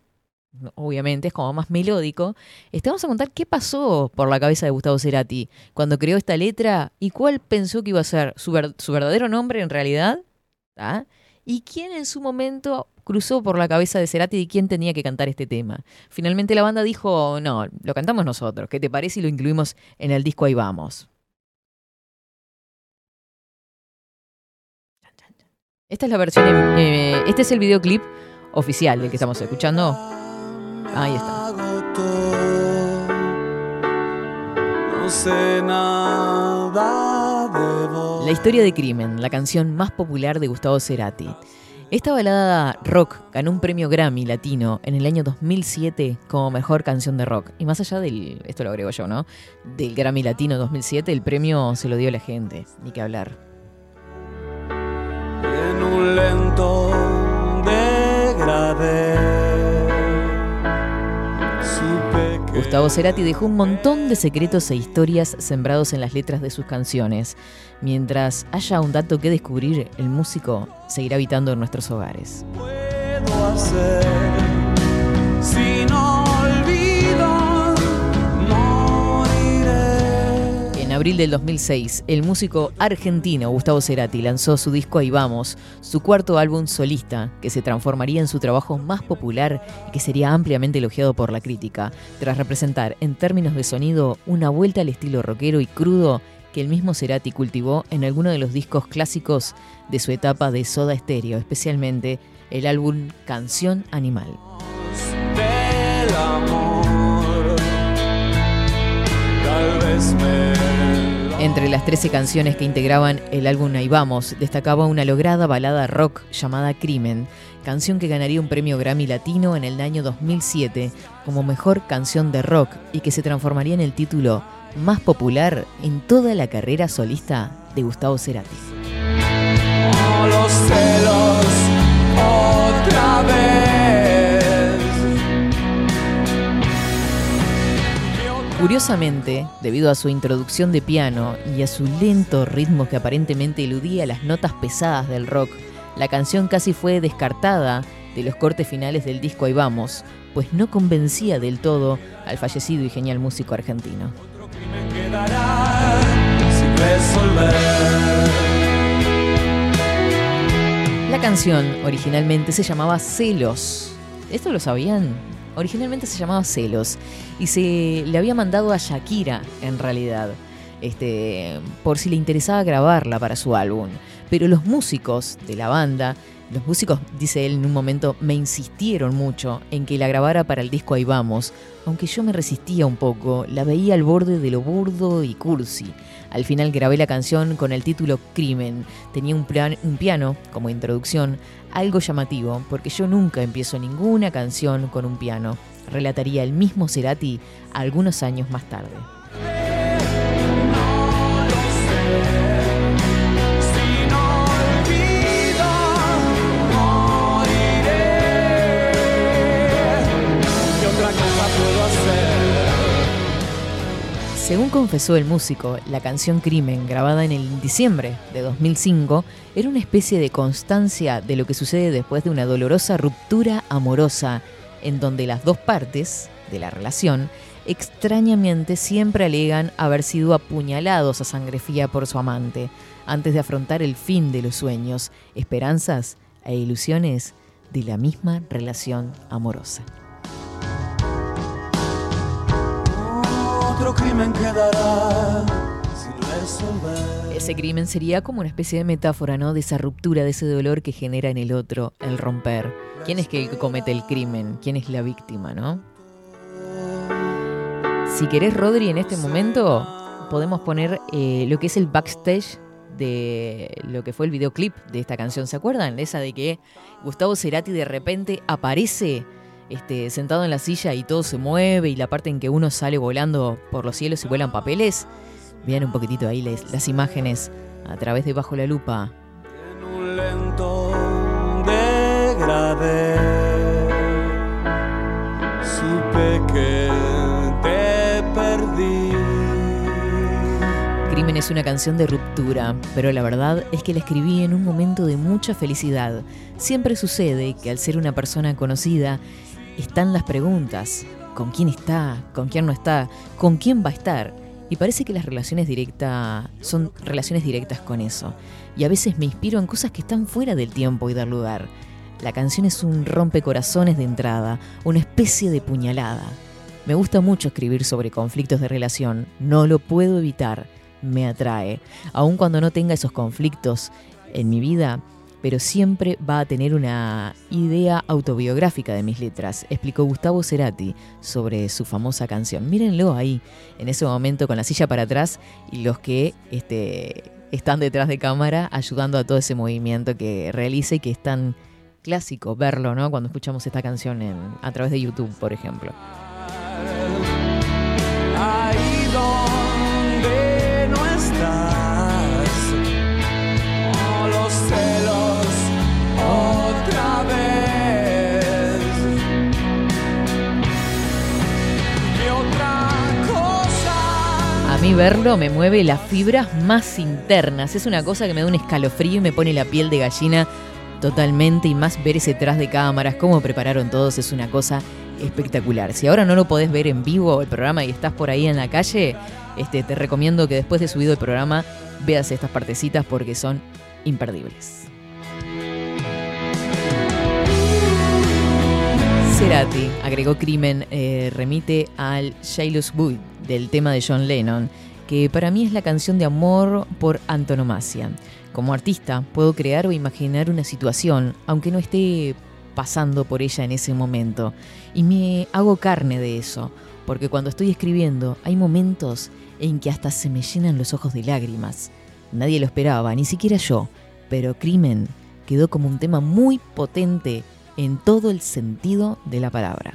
obviamente es como más melódico, este, vamos a contar qué pasó por la cabeza de Gustavo Cerati cuando creó esta letra y cuál pensó que iba a ser su, ver- su verdadero nombre en realidad, y quién en su momento cruzó por la cabeza de Cerati y quién tenía que cantar este tema. Finalmente la banda dijo, no, lo cantamos nosotros, ¿qué te parece? Y lo incluimos en el disco Ahí Vamos. Esta es la versión, en- eh, este es el videoclip oficial del que estamos escuchando. Ahí está. No sé nada de vos. La historia de Crimen, la canción más popular de Gustavo Cerati. Esta balada rock ganó un premio Grammy latino en el año 2007 como mejor canción de rock. Y más allá del, esto lo agrego yo, ¿no? Del Grammy Latino 2007, el premio se lo dio la gente, ni que hablar. en un lento degradé. Gustavo Cerati dejó un montón de secretos e historias sembrados en las letras de sus canciones. Mientras haya un dato que descubrir, el músico seguirá habitando en nuestros hogares. Abril del 2006, el músico argentino Gustavo Cerati lanzó su disco Ahí Vamos, su cuarto álbum solista, que se transformaría en su trabajo más popular y que sería ampliamente elogiado por la crítica, tras representar en términos de sonido una vuelta al estilo rockero y crudo que el mismo Cerati cultivó en algunos de los discos clásicos de su etapa de Soda Stereo, especialmente el álbum Canción Animal. Entre las 13 canciones que integraban el álbum Ahí Vamos, destacaba una lograda balada rock llamada Crimen, canción que ganaría un premio Grammy Latino en el año 2007 como mejor canción de rock y que se transformaría en el título más popular en toda la carrera solista de Gustavo Cerati. Oh. Curiosamente, debido a su introducción de piano y a su lento ritmo que aparentemente eludía las notas pesadas del rock, la canción casi fue descartada de los cortes finales del disco Ahí Vamos, pues no convencía del todo al fallecido y genial músico argentino. La canción originalmente se llamaba Celos. ¿Esto lo sabían? Originalmente se llamaba Celos y se le había mandado a Shakira en realidad, este, por si le interesaba grabarla para su álbum. Pero los músicos de la banda, los músicos, dice él en un momento, me insistieron mucho en que la grabara para el disco Ahí Vamos, aunque yo me resistía un poco, la veía al borde de lo burdo y cursi. Al final grabé la canción con el título Crimen. Tenía un, un piano como introducción, algo llamativo, porque yo nunca empiezo ninguna canción con un piano. Relataría el mismo Cerati algunos años más tarde. Según confesó el músico, la canción Crimen, grabada en el diciembre de 2005, era una especie de constancia de lo que sucede después de una dolorosa ruptura amorosa, en donde las dos partes de la relación extrañamente siempre alegan haber sido apuñalados a sangre fría por su amante, antes de afrontar el fin de los sueños, esperanzas e ilusiones de la misma relación amorosa. Otro crimen quedará sin resolver. Ese crimen sería como una especie de metáfora, ¿no? De esa ruptura, de ese dolor que genera en el otro el romper. ¿Quién es que comete el crimen? ¿Quién es la víctima, no? Si querés, Rodri, en este momento podemos poner eh, lo que es el backstage de lo que fue el videoclip de esta canción. ¿Se acuerdan? Esa de que Gustavo Cerati de repente aparece este, sentado en la silla y todo se mueve y la parte en que uno sale volando por los cielos y vuelan papeles. Vean un poquitito ahí les- las imágenes a través de Bajo la Lupa. un lento degradé. Supe que te perdí. Crimen es una canción de ruptura, pero la verdad es que la escribí en un momento de mucha felicidad. Siempre sucede que al ser una persona conocida, están las preguntas. ¿Con quién está? ¿Con quién no está? ¿Con quién va a estar? Y parece que las relaciones directas son relaciones directas con eso. Y a veces me inspiro en cosas que están fuera del tiempo y del lugar. La canción es un rompecorazones de entrada, una especie de puñalada. Me gusta mucho escribir sobre conflictos de relación, no lo puedo evitar, me atrae, aun cuando no tenga esos conflictos en mi vida, pero siempre va a tener una idea autobiográfica de mis letras, explicó Gustavo Cerati sobre su famosa canción. Mírenlo ahí, en ese momento con la silla para atrás y los que este, están detrás de cámara ayudando a todo ese movimiento que realiza y que es tan clásico verlo, ¿no? Cuando escuchamos esta canción a través de YouTube, por ejemplo. Ahí donde no. A mí verlo me mueve las fibras más internas. Es una cosa que me da un escalofrío y me pone la piel de gallina totalmente. Y más ver ese tras de cámaras, cómo prepararon todos, es una cosa espectacular. Si ahora no lo podés ver en vivo el programa y estás por ahí en la calle, este, te recomiendo que después de subido el programa veas estas partecitas porque son imperdibles. Agregó Crimen, eh, remite al Shailus Wood del tema de John Lennon, que para mí es la canción de amor por antonomasia. Como artista puedo crear o imaginar una situación, aunque no esté pasando por ella en ese momento, y me hago carne de eso, porque cuando estoy escribiendo hay momentos en que hasta se me llenan los ojos de lágrimas. Nadie lo esperaba, ni siquiera yo, pero Crimen quedó como un tema muy potente en todo el sentido de la palabra.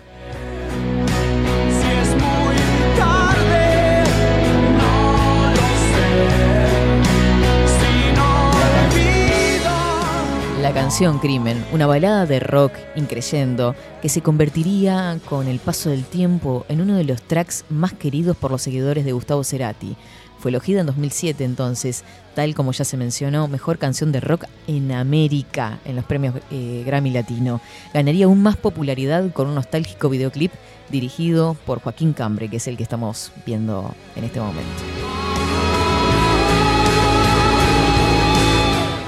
La canción Crimen, una balada de rock increyendo que se convertiría con el paso del tiempo en uno de los tracks más queridos por los seguidores de Gustavo Cerati. Fue elegida en 2007 entonces, tal como ya se mencionó, mejor canción de rock en América en los premios eh, Grammy Latino. Ganaría aún más popularidad con un nostálgico videoclip dirigido por Joaquín Cambre, que es el que estamos viendo en este momento.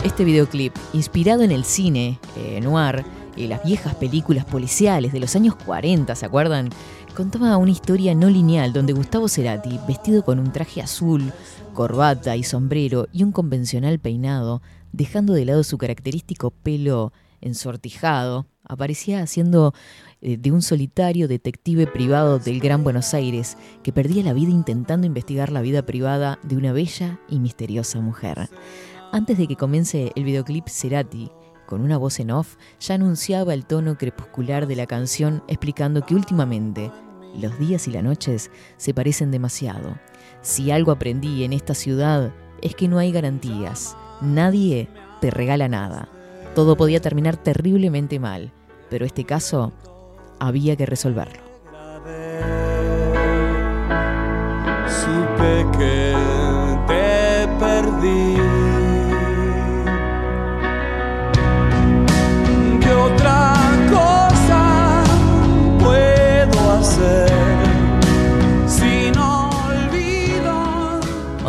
Este videoclip, inspirado en el cine eh, noir y las viejas películas policiales de los años 40, ¿se acuerdan? Contaba una historia no lineal donde Gustavo Cerati, vestido con un traje azul, corbata y sombrero y un convencional peinado, dejando de lado su característico pelo ensortijado, aparecía haciendo eh, de un solitario detective privado del Gran Buenos Aires que perdía la vida intentando investigar la vida privada de una bella y misteriosa mujer. Antes de que comience el videoclip, Cerati, con una voz en off, ya anunciaba el tono crepuscular de la canción explicando que últimamente los días y las noches se parecen demasiado. Si algo aprendí en esta ciudad es que no hay garantías, nadie te regala nada. Todo podía terminar terriblemente mal, pero este caso había que resolverlo. Supe que te perdí.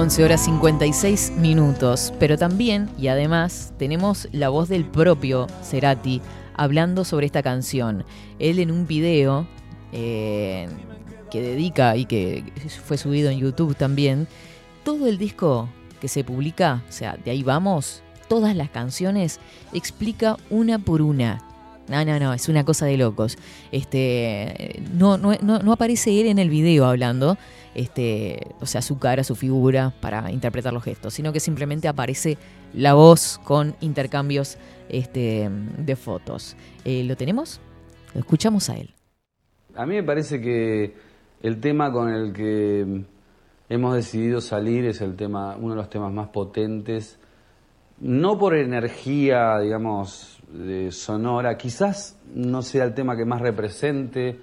11 horas 56 minutos, pero también y además tenemos la voz del propio Cerati hablando sobre esta canción. Él en un video eh, que dedica y que fue subido en YouTube también, todo el disco que se publica, o sea, de ahí vamos, todas las canciones explica una por una. No, no, no, es una cosa de locos. Este, no, no, no, aparece él en el video hablando, este, o sea, su cara, su figura para interpretar los gestos, sino que simplemente aparece la voz con intercambios este, de fotos. Eh, ¿Lo tenemos? Lo escuchamos a él. A mí me parece que el tema con el que hemos decidido salir es el tema, uno de los temas más potentes, no por energía, digamos, de sonora, quizás no sea el tema que más represente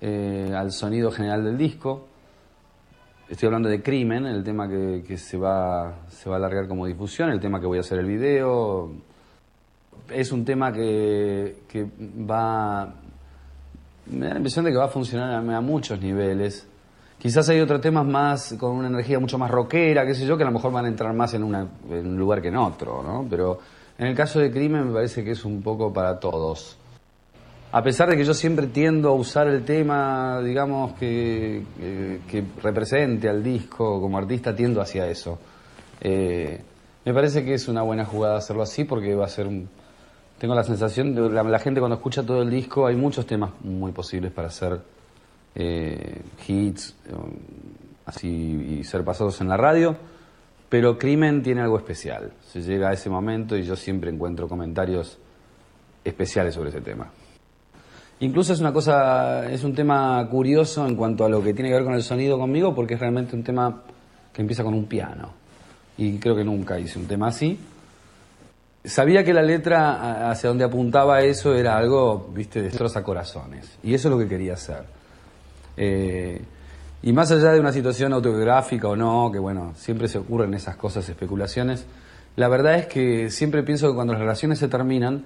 eh, al sonido general del disco. Estoy hablando de Crimen, el tema que, que se, va, se va a alargar como difusión, el tema que voy a hacer el video. Es un tema que, que va me da la impresión de que va a funcionar a, muchos niveles. Quizás hay otros temas más con una energía mucho más rockera, qué sé yo, que a lo mejor van a entrar más en, una- en un lugar que en otro, ¿no? Pero en el caso de Crimen me parece que es un poco para todos. A pesar de que yo siempre tiendo a usar el tema, digamos, que, que- represente al disco como artista, tiendo hacia eso. Eh, me parece que es una buena jugada hacerlo así porque va a ser un, tengo la sensación de la, la gente cuando escucha todo el disco hay muchos temas muy posibles para hacer eh, hits eh, así y ser pasados en la radio pero Crimen tiene algo especial se llega a ese momento y yo siempre encuentro comentarios especiales sobre ese tema incluso es una cosa es un tema curioso en cuanto a lo que tiene que ver con el sonido conmigo porque es realmente un tema que empieza con un piano y creo que nunca hice un tema así Sabía que la letra hacia donde apuntaba eso era algo, viste, destroza corazones. Y eso es lo que quería hacer. Eh, y más allá de una situación autobiográfica o no, que bueno, siempre se ocurren esas cosas, especulaciones, la verdad es que siempre pienso que cuando las relaciones se terminan,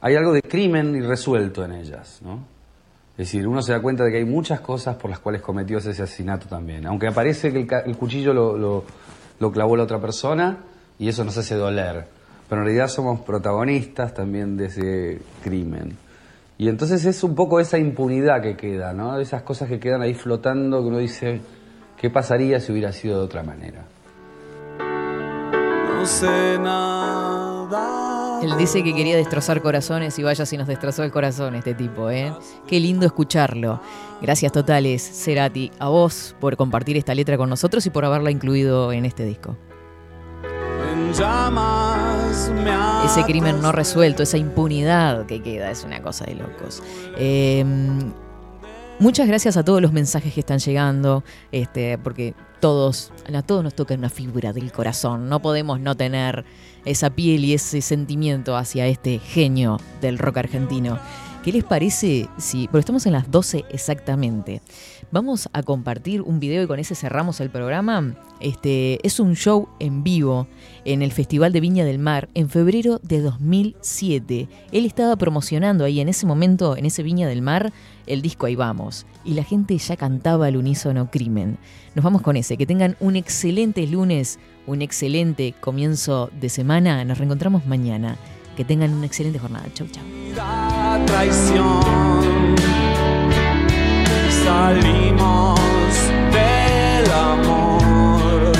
hay algo de crimen irresuelto en ellas, ¿no? Es decir, uno se da cuenta de que hay muchas cosas por las cuales cometió ese asesinato también. Aunque aparece que el, el cuchillo lo, lo- lo clavó la otra persona y eso nos hace doler. Pero en realidad somos protagonistas también de ese crimen. Y entonces es un poco esa impunidad que queda, ¿no? Esas cosas que quedan ahí flotando que uno dice, ¿qué pasaría si hubiera sido de otra manera? No sé nada. Él dice que quería destrozar corazones y vaya si nos destrozó el corazón este tipo, ¿eh? Qué lindo escucharlo. Gracias totales, Cerati, a vos por compartir esta letra con nosotros y por haberla incluido en este disco. Ese crimen no resuelto, esa impunidad que queda, es una cosa de locos. Eh, muchas gracias a todos los mensajes que están llegando, este, porque todos, a todos nos toca una fibra del corazón. No podemos no tener esa piel y ese sentimiento hacia este genio del rock argentino. ¿Qué les parece si, porque estamos en las 12 exactamente, vamos a compartir un video y con ese cerramos el programa? Este, es un show en vivo en el Festival de Viña del Mar en febrero de 2007. Él estaba promocionando ahí en ese momento, en ese Viña del Mar, el disco Ahí Vamos. Y la gente ya cantaba al unísono Crimen. Nos vamos con ese. Que tengan un excelente lunes, un excelente comienzo de semana. Nos reencontramos mañana. Que tengan una excelente jornada. Chau, chau. Salimos del amor.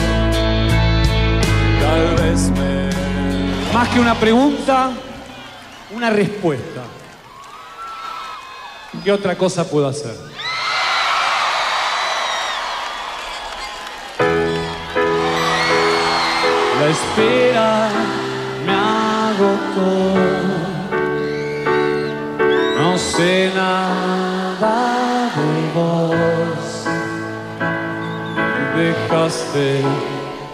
Tal vez me. Más que una pregunta, una respuesta. ¿Qué otra cosa puedo hacer? La espera me agotó. No sé nada dejaste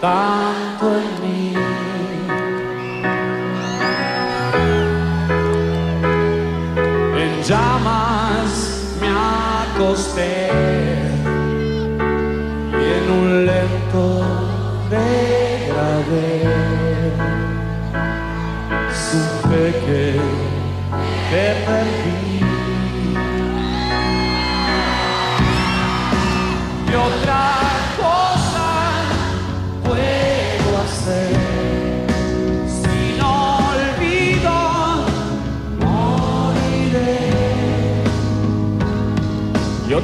tanto en mí. En llamas me acosté y en un lento degradé supe que te perdí.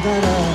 Quedará